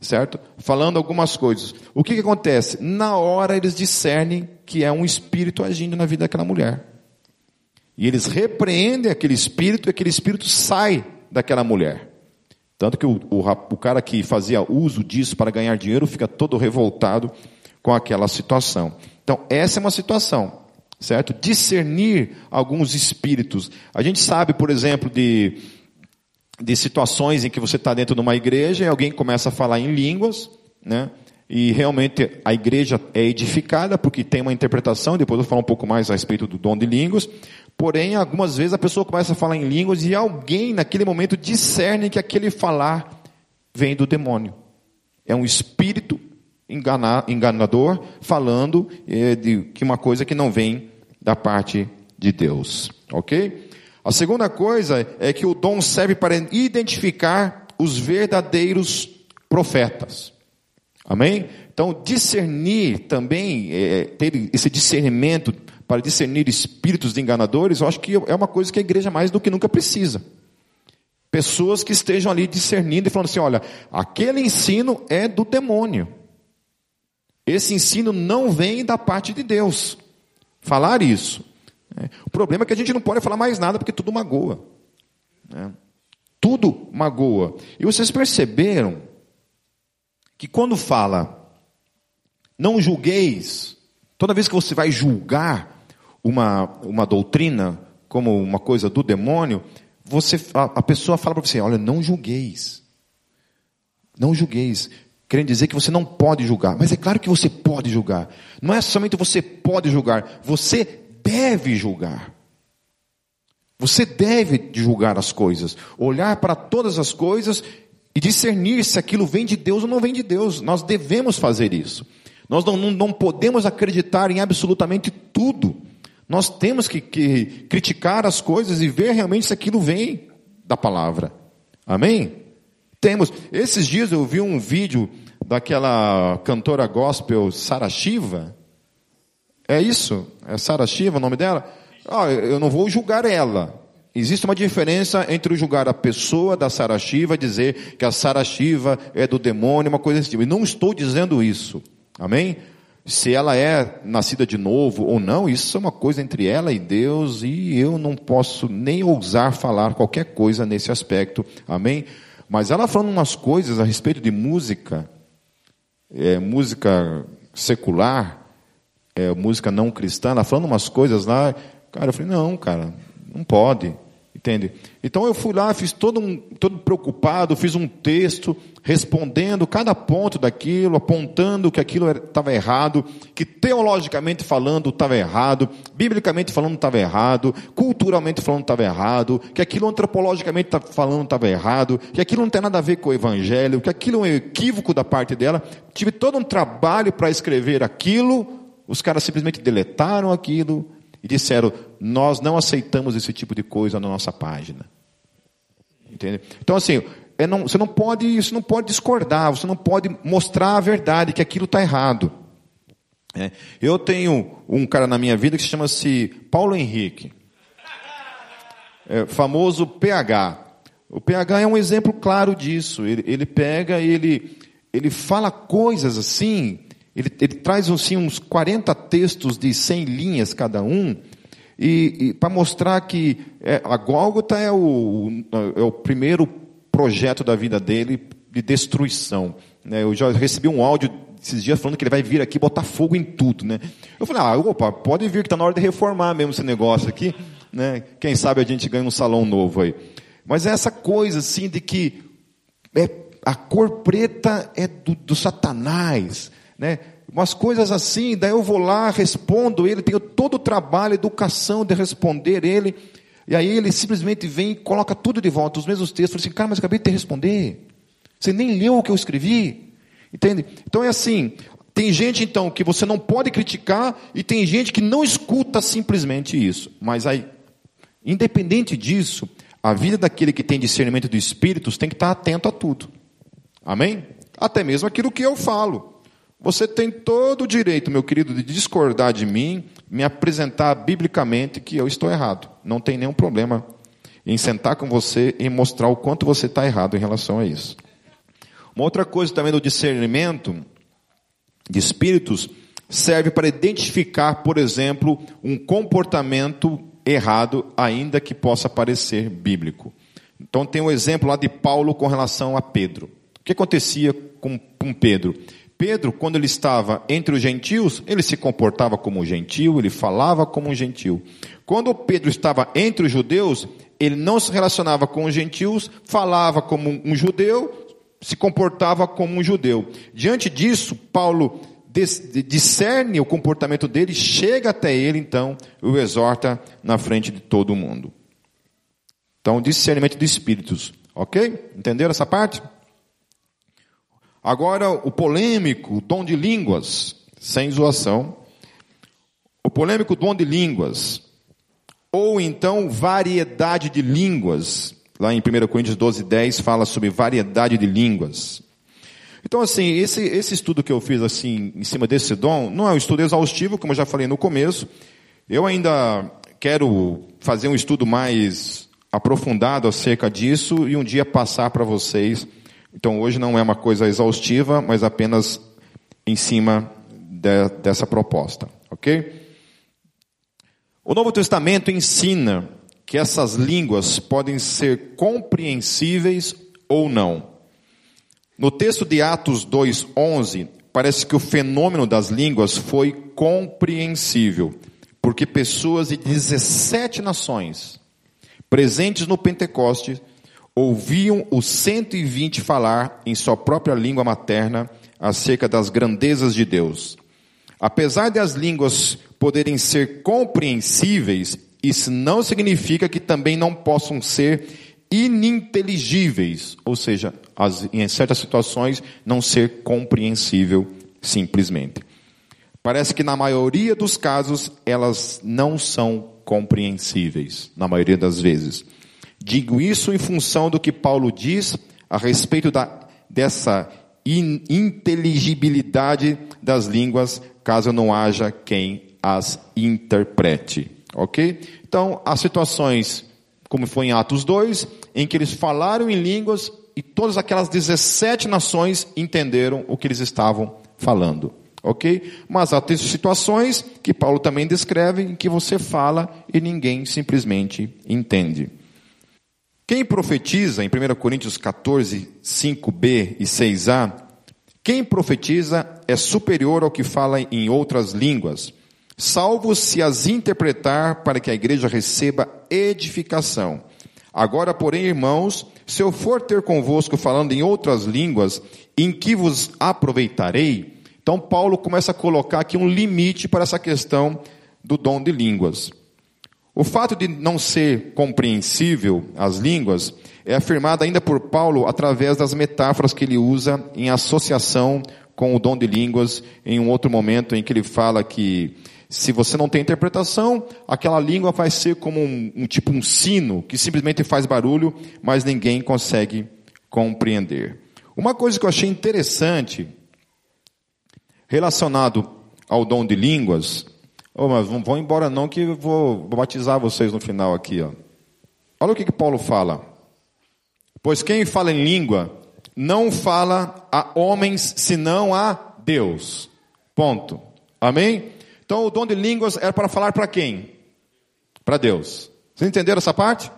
certo? Falando algumas coisas. O que, que acontece? Na hora eles discernem que é um espírito agindo na vida daquela mulher. E eles repreendem aquele espírito e aquele espírito sai daquela mulher. Tanto que o, o, o, cara que fazia uso disso para ganhar dinheiro fica todo revoltado com aquela situação. Então, essa é uma situação, certo? Discernir alguns espíritos. A gente sabe, por exemplo, de, de situações em que você está dentro de uma igreja e alguém começa a falar em línguas, né? E realmente a igreja é edificada porque tem uma interpretação, depois eu vou falar um pouco mais a respeito do dom de línguas. Porém, algumas vezes a pessoa começa a falar em línguas e alguém naquele momento discerne que aquele falar vem do demônio. É um espírito enganador falando é, de que uma coisa que não vem da parte de Deus. Ok? A segunda coisa é que o dom serve para identificar os verdadeiros profetas. Amém? Então, discernir também, é, ter esse discernimento para discernir espíritos de enganadores, eu acho que é uma coisa que a igreja mais do que nunca precisa. Pessoas que estejam ali discernindo e falando assim: olha, aquele ensino é do demônio. Esse ensino não vem da parte de Deus. Falar isso. Né? O problema é que a gente não pode falar mais nada porque tudo magoa. Né? Tudo magoa. E vocês perceberam que quando fala, não julgueis, toda vez que você vai julgar uma, uma doutrina como uma coisa do demônio, você, a, a pessoa fala para você, olha, não julgueis. Não julgueis. Querendo dizer que você não pode julgar. Mas é claro que você pode julgar. Não é somente você pode julgar, você deve julgar. Você deve julgar as coisas, olhar para todas as coisas e discernir se aquilo vem de Deus ou não vem de Deus. Nós devemos fazer isso. Nós não, não, não podemos acreditar em absolutamente tudo. Nós temos que, que criticar as coisas e ver realmente se aquilo vem da palavra. Amém? Temos. Esses dias eu vi um vídeo daquela cantora gospel Sara Shiva. É isso? É Sara Shiva o nome dela? Ah, eu não vou julgar ela. Existe uma diferença entre julgar a pessoa da Sarashiva, dizer que a Sarashiva é do demônio, uma coisa assim. E não estou dizendo isso. Amém? Se ela é nascida de novo ou não, isso é uma coisa entre ela e Deus, e eu não posso nem ousar falar qualquer coisa nesse aspecto. Amém? Mas ela falando umas coisas a respeito de música, é, música secular, é, música não cristã, ela falando umas coisas lá, cara, eu falei, não, cara, não pode. Entende? Então eu fui lá, fiz todo, um, todo preocupado, fiz um texto respondendo cada ponto daquilo, apontando que aquilo estava errado, que teologicamente falando estava errado, biblicamente falando estava errado, culturalmente falando estava errado, que aquilo antropologicamente tá falando estava errado, que aquilo não tem nada a ver com o evangelho, que aquilo é um equívoco da parte dela. Tive todo um trabalho para escrever aquilo, os caras simplesmente deletaram aquilo, e disseram: Nós não aceitamos esse tipo de coisa na nossa página. Entende? Então, assim, é não, você não pode, você não pode discordar, você não pode mostrar a verdade, que aquilo está errado. É, eu tenho um cara na minha vida que se chama-se Paulo Henrique, é, famoso PH. O PH é um exemplo claro disso. Ele, ele pega, ele, ele fala coisas assim ele, ele traz assim, uns 40 textos de 100 linhas cada um, e, e para mostrar que é, a Gólgota é o, é o primeiro projeto da vida dele de destruição. Né? Eu já recebi um áudio esses dias falando que ele vai vir aqui botar fogo em tudo. Né? Eu falei, ah, opa, pode vir que está na hora de reformar mesmo esse negócio aqui. Né? Quem sabe a gente ganha um salão novo aí. Mas é essa coisa assim de que é, a cor preta é do, do Satanás, né? Umas coisas assim, daí eu vou lá, respondo ele, tenho todo o trabalho, educação de responder ele, e aí ele simplesmente vem e coloca tudo de volta, os mesmos textos. Assim, cara, mas acabei de te responder. Você nem leu o que eu escrevi. Entende? Então é assim, tem gente então que você não pode criticar e tem gente que não escuta simplesmente isso. Mas aí, independente disso, a vida daquele que tem discernimento de espíritos tem que estar atento a tudo. Amém? Até mesmo aquilo que eu falo. Você tem todo o direito, meu querido, de discordar de mim, me apresentar biblicamente que eu estou errado. Não tem nenhum problema em sentar com você e mostrar o quanto você está errado em relação a isso. Uma outra coisa também do discernimento de espíritos serve para identificar, por exemplo, um comportamento errado, ainda que possa parecer bíblico. Então tem um exemplo lá de Paulo com relação a Pedro. O que acontecia com, com Pedro? Pedro, quando ele estava entre os gentios, ele se comportava como um gentil, ele falava como um gentil. Quando Pedro estava entre os judeus, ele não se relacionava com os gentios, falava como um judeu, se comportava como um judeu. Diante disso, Paulo discerne o comportamento dele, chega até ele, então, o exorta na frente de todo mundo. Então, discernimento de espíritos. Ok? Entenderam essa parte? Agora, o polêmico dom de línguas, sem zoação. O polêmico dom de línguas, ou então variedade de línguas. Lá em 1 Coríntios 12, 10 fala sobre variedade de línguas. Então, assim, esse, esse estudo que eu fiz assim em cima desse dom, não é um estudo exaustivo, como eu já falei no começo. Eu ainda quero fazer um estudo mais aprofundado acerca disso e um dia passar para vocês então hoje não é uma coisa exaustiva, mas apenas em cima de, dessa proposta, ok? O Novo Testamento ensina que essas línguas podem ser compreensíveis ou não. No texto de Atos 2:11, parece que o fenômeno das línguas foi compreensível, porque pessoas de 17 nações presentes no Pentecostes ouviam os 120 falar em sua própria língua materna acerca das grandezas de Deus. Apesar de as línguas poderem ser compreensíveis, isso não significa que também não possam ser ininteligíveis, ou seja, as, em certas situações não ser compreensível simplesmente. Parece que na maioria dos casos elas não são compreensíveis, na maioria das vezes. Digo isso em função do que Paulo diz a respeito da, dessa in, inteligibilidade das línguas, caso não haja quem as interprete. Ok? Então, há situações, como foi em Atos 2, em que eles falaram em línguas e todas aquelas 17 nações entenderam o que eles estavam falando. Ok? Mas há situações que Paulo também descreve em que você fala e ninguém simplesmente entende. Quem profetiza, em 1 Coríntios 14, 5b e 6a, quem profetiza é superior ao que fala em outras línguas, salvo se as interpretar para que a igreja receba edificação. Agora, porém, irmãos, se eu for ter convosco falando em outras línguas, em que vos aproveitarei? Então, Paulo começa a colocar aqui um limite para essa questão do dom de línguas. O fato de não ser compreensível as línguas é afirmado ainda por Paulo através das metáforas que ele usa em associação com o dom de línguas em um outro momento em que ele fala que se você não tem interpretação, aquela língua vai ser como um, um tipo um sino que simplesmente faz barulho, mas ninguém consegue compreender. Uma coisa que eu achei interessante relacionado ao dom de línguas Oh, mas não vão embora não que eu vou batizar vocês no final aqui. Ó. Olha o que, que Paulo fala. Pois quem fala em língua não fala a homens senão a Deus. Ponto. Amém? Então o dom de línguas era para falar para quem? Para Deus. Vocês entenderam essa parte?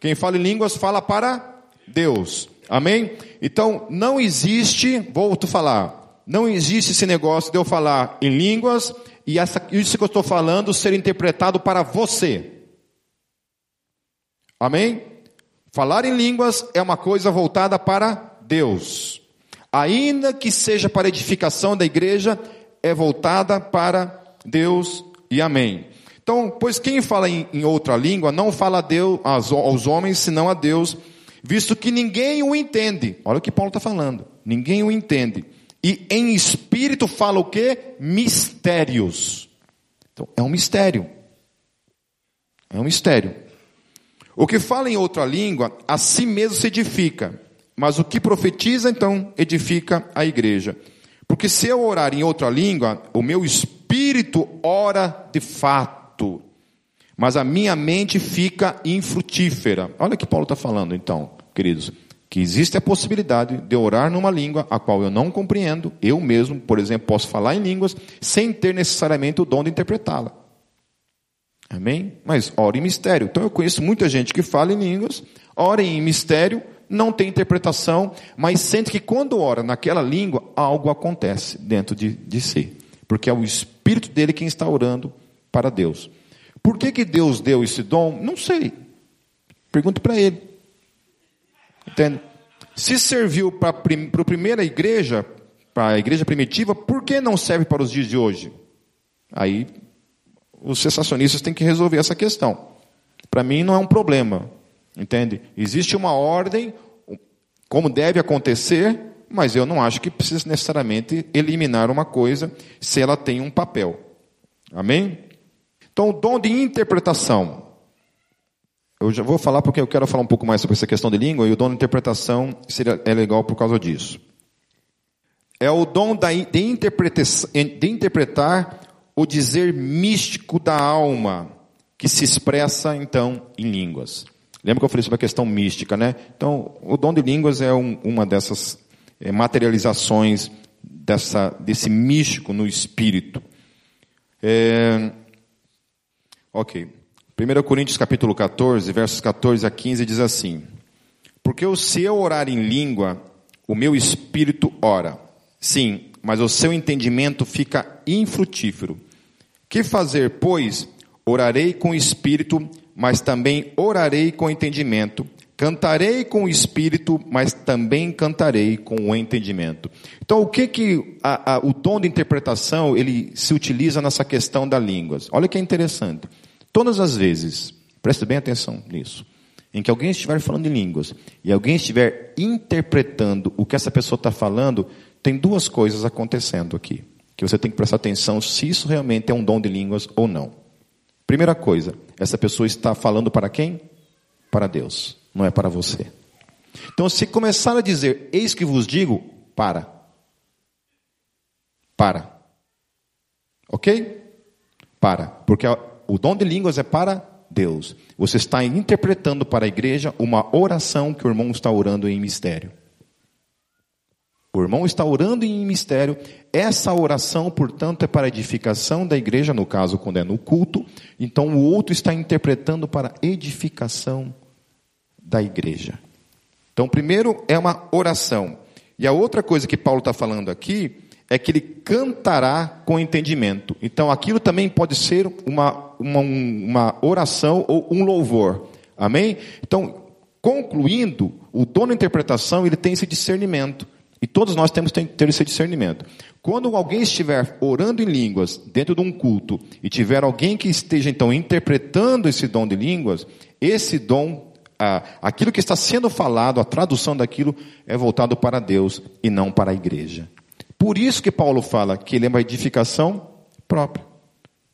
Quem fala em línguas fala para Deus. Amém? Então não existe, volto a falar, não existe esse negócio de eu falar em línguas e essa, isso que eu estou falando ser interpretado para você. Amém? Falar em línguas é uma coisa voltada para Deus. Ainda que seja para edificação da igreja, é voltada para Deus e amém. Então, pois quem fala em, em outra língua não fala a Deus, aos, aos homens, senão a Deus, visto que ninguém o entende. Olha o que Paulo está falando. Ninguém o entende. E em espírito fala o que? Mistérios. Então, é um mistério. É um mistério. O que fala em outra língua, a si mesmo se edifica. Mas o que profetiza, então, edifica a igreja. Porque se eu orar em outra língua, o meu espírito ora de fato. Mas a minha mente fica infrutífera. Olha o que Paulo está falando, então, queridos que existe a possibilidade de orar numa língua a qual eu não compreendo, eu mesmo, por exemplo, posso falar em línguas sem ter necessariamente o dom de interpretá-la. Amém? Mas ora em mistério. Então eu conheço muita gente que fala em línguas, ora em mistério, não tem interpretação, mas sente que quando ora naquela língua, algo acontece dentro de, de si. Porque é o espírito dele quem está orando para Deus. Por que, que Deus deu esse dom? Não sei. Pergunto para ele. Entende? Se serviu para a primeira igreja, para a igreja primitiva, por que não serve para os dias de hoje? Aí os sensacionistas têm que resolver essa questão. Para mim não é um problema, entende? Existe uma ordem, como deve acontecer, mas eu não acho que precisa necessariamente eliminar uma coisa se ela tem um papel. Amém? Então, o dom de interpretação. Eu já vou falar porque eu quero falar um pouco mais sobre essa questão de língua e o dom de interpretação seria, é legal por causa disso. É o dom da, de, de interpretar o dizer místico da alma, que se expressa então em línguas. Lembra que eu falei sobre a questão mística, né? Então, o dom de línguas é um, uma dessas é, materializações dessa, desse místico no espírito. É, ok. 1 Coríntios capítulo 14, versos 14 a 15 diz assim: Porque se eu orar em língua, o meu espírito ora. Sim, mas o seu entendimento fica infrutífero. Que fazer, pois? Orarei com o espírito, mas também orarei com entendimento. Cantarei com o espírito, mas também cantarei com o entendimento. Então, o que que a, a, o dom de interpretação ele se utiliza nessa questão das línguas? Olha que interessante. Todas as vezes, preste bem atenção nisso, em que alguém estiver falando em línguas e alguém estiver interpretando o que essa pessoa está falando, tem duas coisas acontecendo aqui, que você tem que prestar atenção se isso realmente é um dom de línguas ou não. Primeira coisa, essa pessoa está falando para quem? Para Deus, não é para você. Então, se começar a dizer, eis que vos digo, para. Para. Ok? Para. Porque o dom de línguas é para Deus. Você está interpretando para a igreja uma oração que o irmão está orando em mistério. O irmão está orando em mistério. Essa oração, portanto, é para edificação da igreja, no caso, quando é no culto. Então, o outro está interpretando para edificação da igreja. Então, primeiro é uma oração. E a outra coisa que Paulo está falando aqui é que ele cantará com entendimento. Então, aquilo também pode ser uma, uma, uma oração ou um louvor. Amém? Então, concluindo, o dono da interpretação, ele tem esse discernimento. E todos nós temos que ter esse discernimento. Quando alguém estiver orando em línguas dentro de um culto e tiver alguém que esteja então interpretando esse dom de línguas, esse dom, aquilo que está sendo falado, a tradução daquilo é voltado para Deus e não para a igreja. Por isso que Paulo fala que ele é uma edificação própria.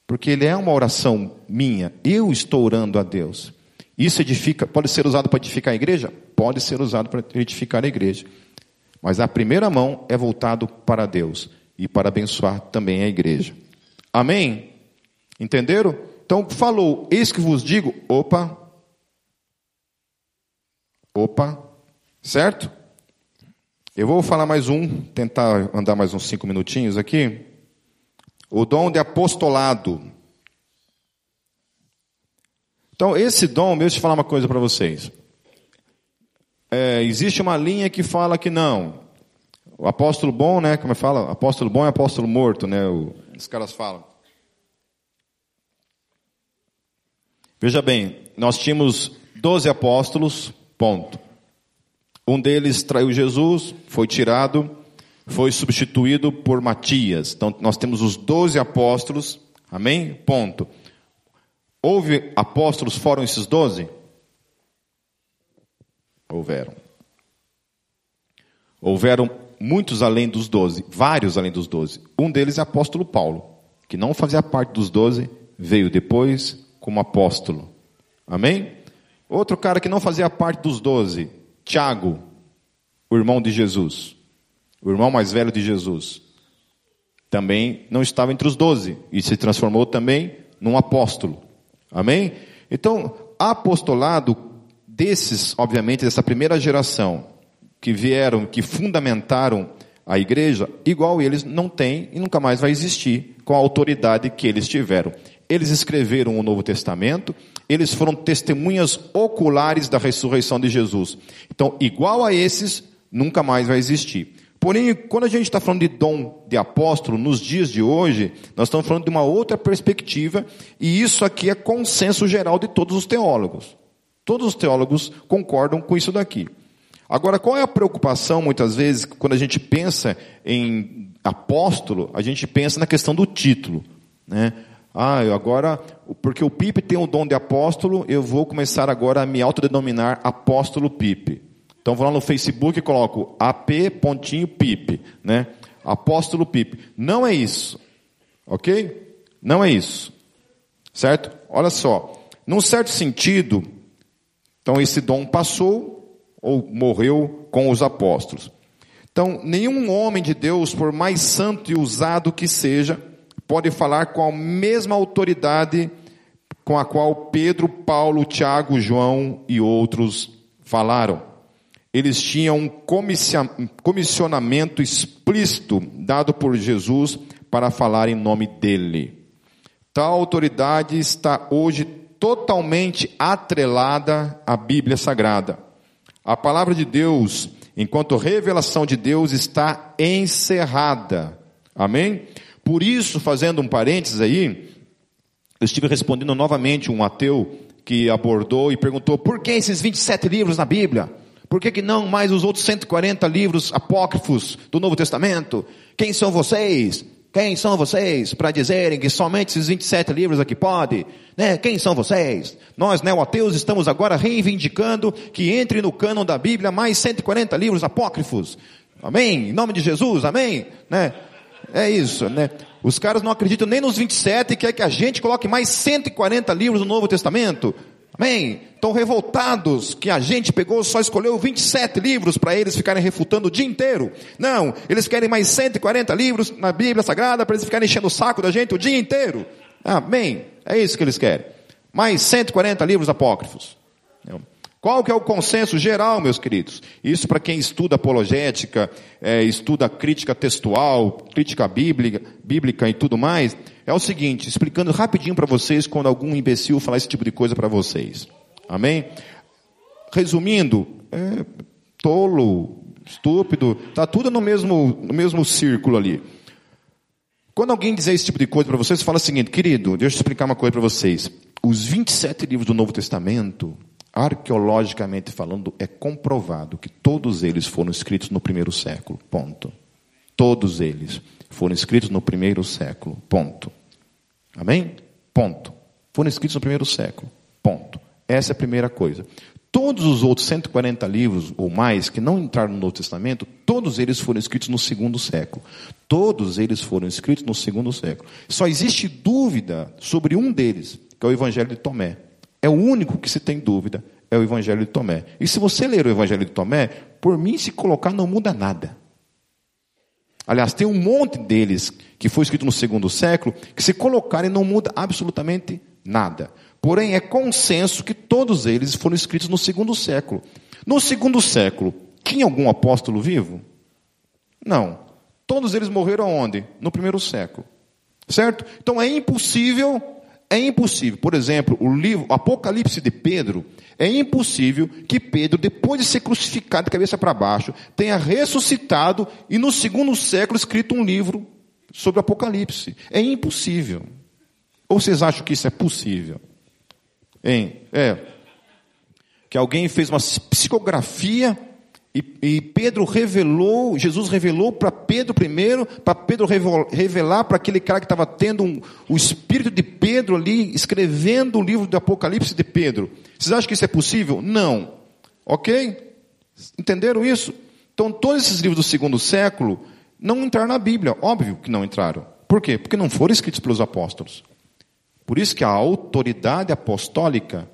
Porque ele é uma oração minha. Eu estou orando a Deus. Isso edifica, pode ser usado para edificar a igreja? Pode ser usado para edificar a igreja. Mas a primeira mão é voltado para Deus e para abençoar também a igreja. Amém? Entenderam? Então falou, eis que vos digo, opa, opa, certo? Eu vou falar mais um, tentar andar mais uns cinco minutinhos aqui. O dom de apostolado. Então, esse dom, deixa eu falar uma coisa para vocês. É, existe uma linha que fala que não. O apóstolo bom, né? Como é que fala? Apóstolo bom é apóstolo morto, né? O, os caras falam. Veja bem, nós tínhamos 12 apóstolos, ponto. Um deles traiu Jesus, foi tirado, foi substituído por Matias. Então nós temos os doze apóstolos, amém? Ponto. Houve apóstolos fora esses doze? Houveram. Houveram muitos além dos doze, vários além dos doze. Um deles é o apóstolo Paulo, que não fazia parte dos doze, veio depois como apóstolo. Amém? Outro cara que não fazia parte dos doze, Tiago, o irmão de Jesus, o irmão mais velho de Jesus, também não estava entre os doze e se transformou também num apóstolo. Amém? Então, apostolado desses, obviamente, dessa primeira geração que vieram, que fundamentaram a igreja, igual eles não têm e nunca mais vai existir com a autoridade que eles tiveram. Eles escreveram o Novo Testamento, eles foram testemunhas oculares da ressurreição de Jesus. Então, igual a esses, nunca mais vai existir. Porém, quando a gente está falando de dom de apóstolo, nos dias de hoje, nós estamos falando de uma outra perspectiva, e isso aqui é consenso geral de todos os teólogos. Todos os teólogos concordam com isso daqui. Agora, qual é a preocupação, muitas vezes, quando a gente pensa em apóstolo, a gente pensa na questão do título, né? Ah, eu agora, porque o Pipe tem o dom de apóstolo, eu vou começar agora a me autodenominar apóstolo Pipe. Então vou lá no Facebook e coloco ap.pipe, né? Apóstolo Pipe. Não é isso. OK? Não é isso. Certo? Olha só. Num certo sentido, então esse dom passou ou morreu com os apóstolos. Então, nenhum homem de Deus, por mais santo e usado que seja, pode falar com a mesma autoridade com a qual Pedro, Paulo, Tiago, João e outros falaram. Eles tinham um comissionamento explícito dado por Jesus para falar em nome dele. Tal autoridade está hoje totalmente atrelada à Bíblia Sagrada. A palavra de Deus, enquanto revelação de Deus, está encerrada. Amém? Por isso, fazendo um parênteses aí, eu estive respondendo novamente um ateu que abordou e perguntou: por que esses 27 livros na Bíblia? Por que, que não mais os outros 140 livros apócrifos do Novo Testamento? Quem são vocês? Quem são vocês para dizerem que somente esses 27 livros aqui pode? Né? Quem são vocês? Nós, neo-ateus, estamos agora reivindicando que entre no cânon da Bíblia mais 140 livros apócrifos. Amém? Em nome de Jesus, amém? Né? É isso, né? Os caras não acreditam nem nos 27 e quer que a gente coloque mais 140 livros no Novo Testamento. Amém? Estão revoltados que a gente pegou, só escolheu 27 livros para eles ficarem refutando o dia inteiro. Não, eles querem mais 140 livros na Bíblia Sagrada para eles ficarem enchendo o saco da gente o dia inteiro. Amém? É isso que eles querem. Mais 140 livros apócrifos. Qual que é o consenso geral, meus queridos? Isso para quem estuda apologética, é, estuda crítica textual, crítica bíblica, bíblica e tudo mais, é o seguinte, explicando rapidinho para vocês quando algum imbecil falar esse tipo de coisa para vocês. Amém? Resumindo, é, tolo, estúpido, tá tudo no mesmo, no mesmo círculo ali. Quando alguém dizer esse tipo de coisa para vocês, fala o seguinte, querido, deixa eu explicar uma coisa para vocês. Os 27 livros do Novo Testamento, arqueologicamente falando, é comprovado que todos eles foram escritos no primeiro século. Ponto. Todos eles foram escritos no primeiro século. Ponto. Amém? Ponto. Foram escritos no primeiro século. Ponto. Essa é a primeira coisa. Todos os outros 140 livros ou mais que não entraram no Novo Testamento, todos eles foram escritos no segundo século. Todos eles foram escritos no segundo século. Só existe dúvida sobre um deles, que é o Evangelho de Tomé. É o único que se tem dúvida, é o Evangelho de Tomé. E se você ler o Evangelho de Tomé, por mim, se colocar, não muda nada. Aliás, tem um monte deles que foi escrito no segundo século, que se colocarem não muda absolutamente nada. Porém, é consenso que todos eles foram escritos no segundo século. No segundo século, tinha algum apóstolo vivo? Não. Todos eles morreram onde? No primeiro século. Certo? Então é impossível é impossível, por exemplo, o livro o Apocalipse de Pedro, é impossível que Pedro, depois de ser crucificado de cabeça para baixo, tenha ressuscitado e no segundo século escrito um livro sobre o Apocalipse. É impossível. Ou vocês acham que isso é possível? Hein? É. Que alguém fez uma psicografia E, e Pedro revelou, Jesus revelou para Pedro primeiro, para Pedro revelar para aquele cara que estava tendo um, o espírito de Pedro ali, escrevendo o livro do Apocalipse de Pedro. Vocês acham que isso é possível? Não. Ok? Entenderam isso? Então, todos esses livros do segundo século não entraram na Bíblia. Óbvio que não entraram. Por quê? Porque não foram escritos pelos apóstolos. Por isso que a autoridade apostólica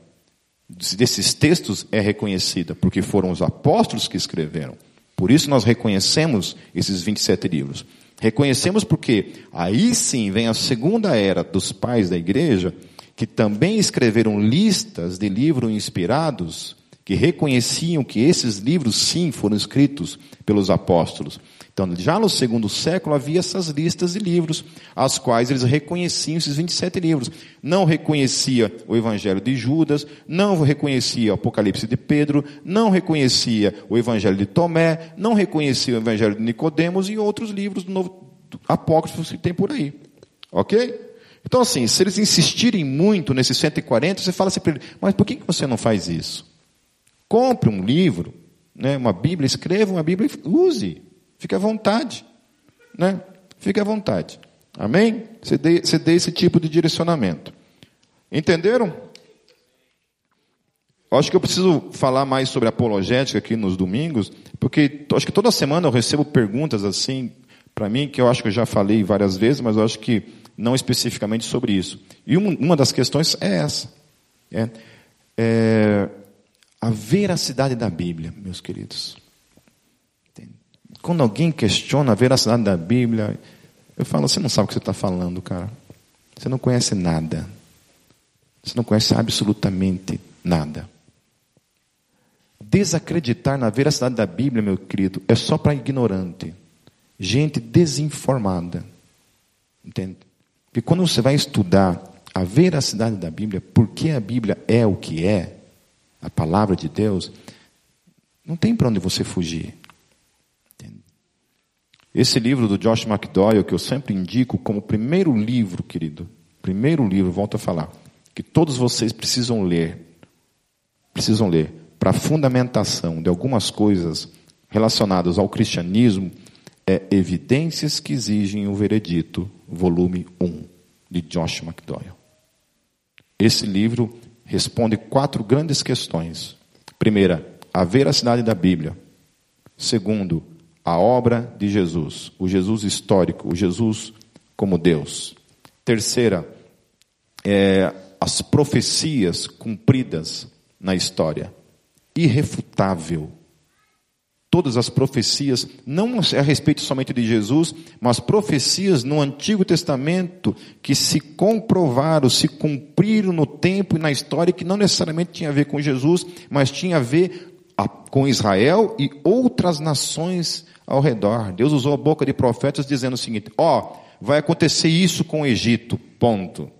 desses textos é reconhecida, porque foram os apóstolos que escreveram. Por isso nós reconhecemos esses 27 livros. Reconhecemos porque aí sim vem a segunda era dos pais da igreja, que também escreveram listas de livros inspirados, que reconheciam que esses livros sim foram escritos pelos apóstolos. Então, já no segundo século havia essas listas de livros, as quais eles reconheciam esses 27 livros. Não reconhecia o Evangelho de Judas, não reconhecia o Apocalipse de Pedro, não reconhecia o Evangelho de Tomé, não reconhecia o Evangelho de Nicodemos e outros livros do Novo Apócrifos que tem por aí. Ok? Então, assim, se eles insistirem muito nesses 140, você fala assim para eles, mas por que você não faz isso? Compre um livro, né, uma Bíblia, escreva uma Bíblia e use. Fique à vontade. Né? Fique à vontade. Amém? Você dê, você dê esse tipo de direcionamento. Entenderam? Acho que eu preciso falar mais sobre apologética aqui nos domingos, porque acho que toda semana eu recebo perguntas assim para mim, que eu acho que eu já falei várias vezes, mas eu acho que não especificamente sobre isso. E uma, das questões é essa. É, é a veracidade da Bíblia, meus queridos. Quando alguém questiona a veracidade da Bíblia, eu falo, você não sabe o que você está falando, cara. Você não conhece nada. Você não conhece absolutamente nada. Desacreditar na veracidade da Bíblia, meu querido, é só para ignorante. Gente desinformada. Entende? Porque quando você vai estudar a veracidade da Bíblia, por que a Bíblia é o que é, a palavra de Deus, não tem para onde você fugir. Esse livro do Josh McDowell, que eu sempre indico como primeiro livro, querido, primeiro livro, volto a falar, que todos vocês precisam ler, precisam ler, para fundamentação de algumas coisas relacionadas ao cristianismo, é Evidências que Exigem o Veredito, volume 1, de Josh McDowell. Esse livro responde quatro grandes questões. Primeira, a veracidade da Bíblia. Segundo, a obra de Jesus, o Jesus histórico, o Jesus como Deus. Terceira, é, as profecias cumpridas na história. Irrefutável. Todas as profecias, não a respeito somente de Jesus, mas profecias no Antigo Testamento que se comprovaram, se cumpriram no tempo e na história, que não necessariamente tinha a ver com Jesus, mas tinha a ver com Israel e outras nações ao redor. Deus usou a boca de profetas dizendo o seguinte: ó, oh, vai acontecer isso com o Egito, ponto.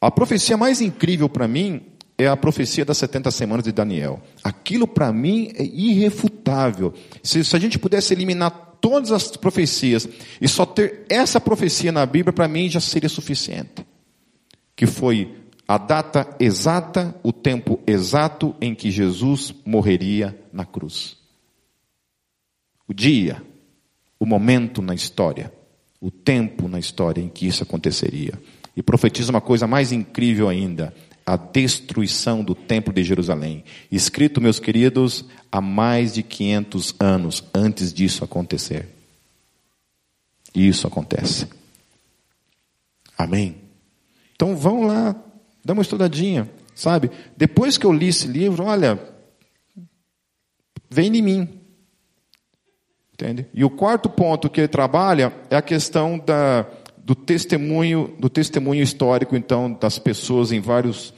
A profecia mais incrível para mim é a profecia das 70 semanas de Daniel. Aquilo para mim é irrefutável. Se, se, a gente pudesse eliminar todas as profecias e só ter essa profecia na Bíblia, para mim já seria suficiente. Que foi a data exata, o tempo exato em que Jesus morreria na cruz o dia, o momento na história, o tempo na história em que isso aconteceria. E profetiza uma coisa mais incrível ainda: a destruição do templo de Jerusalém. Escrito, meus queridos, há mais de 500 anos antes disso acontecer. E isso acontece. Amém? Então vão lá, dá uma estudadinha, sabe? Depois que eu li esse livro, olha, vem em mim. Entende? E o quarto ponto que ele trabalha é a questão da, do testemunho, do testemunho histórico, então, das pessoas em vários,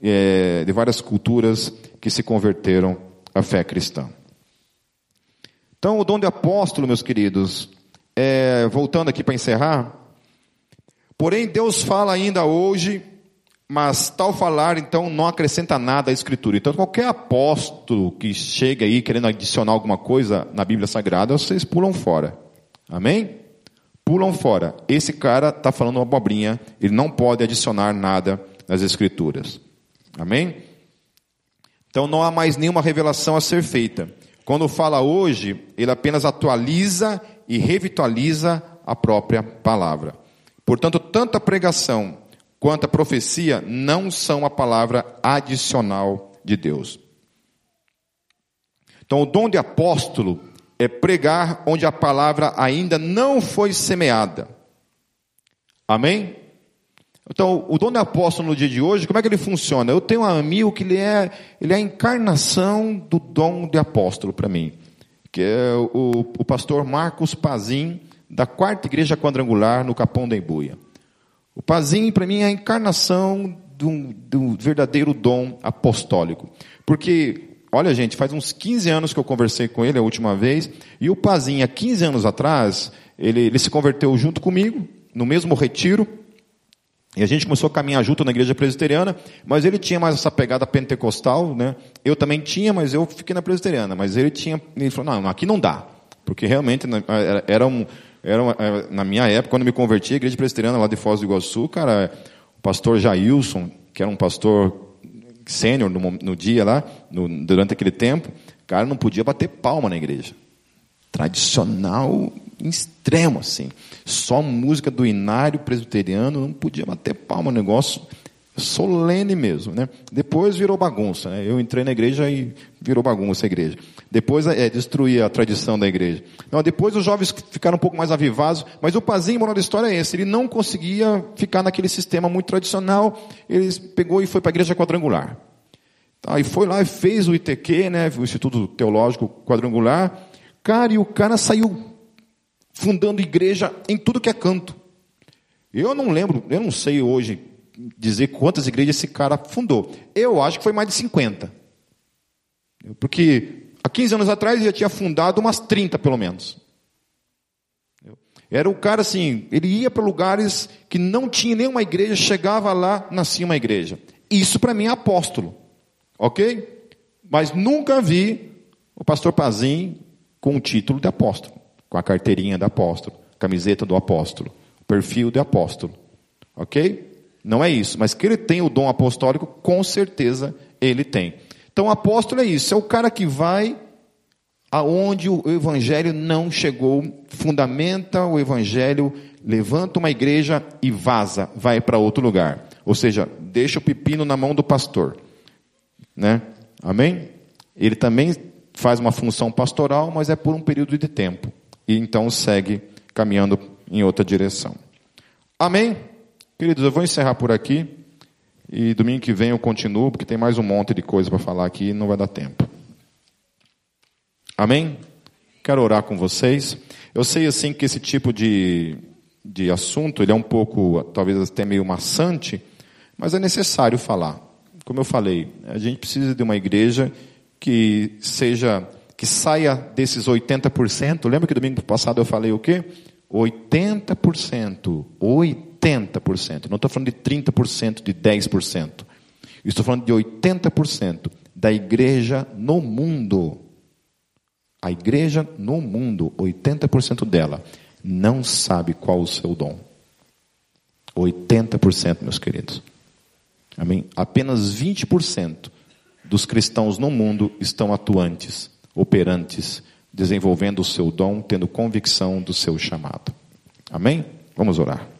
é, de várias culturas que se converteram à fé cristã. Então, o dom de apóstolo, meus queridos, é, voltando aqui para encerrar, porém Deus fala ainda hoje mas tal falar, então, não acrescenta nada à Escritura. Então, qualquer apóstolo que chega aí querendo adicionar alguma coisa na Bíblia Sagrada, vocês pulam fora. Amém? Pulam fora. Esse cara está falando uma abobrinha, ele não pode adicionar nada nas Escrituras. Amém? Então, não há mais nenhuma revelação a ser feita. Quando fala hoje, ele apenas atualiza e revitaliza a própria palavra. Portanto, tanto a pregação quanto a profecia não são a palavra adicional de Deus. Então, o dom de apóstolo é pregar onde a palavra ainda não foi semeada. Amém? Então, o dom de apóstolo no dia de hoje, como é que ele funciona? Eu tenho um amigo que ele é, ele é a encarnação do dom de apóstolo para mim, que é o, o pastor Marcos Pazim, da quarta igreja quadrangular no Capão da Embuia. O Pazim, para mim, é a encarnação do, do verdadeiro dom apostólico. Porque, olha, gente, faz uns 15 anos que eu conversei com ele a última vez, e o Pazim, há 15 anos atrás, ele, ele se converteu junto comigo, no mesmo retiro, e a gente começou a caminhar junto na igreja presbiteriana, mas ele tinha mais essa pegada pentecostal, né? Eu também tinha, mas eu fiquei na presbiteriana. Mas ele tinha, ele falou, não, aqui não dá. Porque realmente né, era um, era uma, é, na minha época, quando me converti, a igreja presbiteriana lá de Foz do Iguaçu, cara, o pastor Jailson, que era um pastor sênior no, no, dia lá, no, durante aquele tempo, cara, não podia bater palma na igreja. Tradicional extremo, assim. Só música do inário presbiteriano, não podia bater palma, negócio solene mesmo, né? Depois virou bagunça, né? Eu entrei na igreja e virou bagunça a igreja. Depois é, destruir a tradição da igreja. Não, depois os jovens ficaram um pouco mais avivados, mas o Pazinho, moral da história é esse, ele não conseguia ficar naquele sistema muito tradicional, ele pegou e foi para a igreja quadrangular. Tá, foi lá e fez o ITQ, né? O Instituto Teológico Quadrangular. Cara, e o cara saiu fundando igreja em tudo que é canto. Eu não lembro, eu não sei hoje dizer quantas igrejas esse cara fundou. Eu acho que foi mais de 50. Porque há 15 anos atrás ele já tinha fundado umas 30 pelo menos. Era o cara assim, ele ia para lugares que não tinha nenhuma igreja, chegava lá, nascia uma igreja. Isso para mim é apóstolo. Ok? Mas nunca vi o pastor Pazim com o título de apóstolo com a carteirinha do apóstolo, camiseta do apóstolo, perfil de apóstolo. Ok? Não é isso, mas que ele tem o dom apostólico, com certeza ele tem. Então, o apóstolo é isso, é o cara que vai aonde o evangelho não chegou, fundamenta o evangelho, levanta uma igreja e vaza, vai para outro lugar. Ou seja, deixa o pepino na mão do pastor. Né? Amém? Ele também faz uma função pastoral, mas é por um período de tempo e então segue caminhando em outra direção. Amém? Queridos, eu vou encerrar por aqui e domingo que vem eu continuo, porque tem mais um monte de coisa para falar aqui e não vai dar tempo. Amém? Quero orar com vocês. Eu sei assim que esse tipo de, de assunto ele é um pouco, talvez até meio maçante, mas é necessário falar. Como eu falei, a gente precisa de uma igreja que seja que saia desses 80%. Lembra que domingo passado eu falei o quê? 80%. 80%. Não estou falando de 30%, de 10%. Estou falando de 80% da igreja no mundo. A igreja no mundo, 80% dela, não sabe qual o seu dom. 80%, meus queridos. Amém? Apenas 20% dos cristãos no mundo estão atuantes operantes, desenvolvendo o seu dom, tendo convicção do seu chamado. Amém? Vamos orar.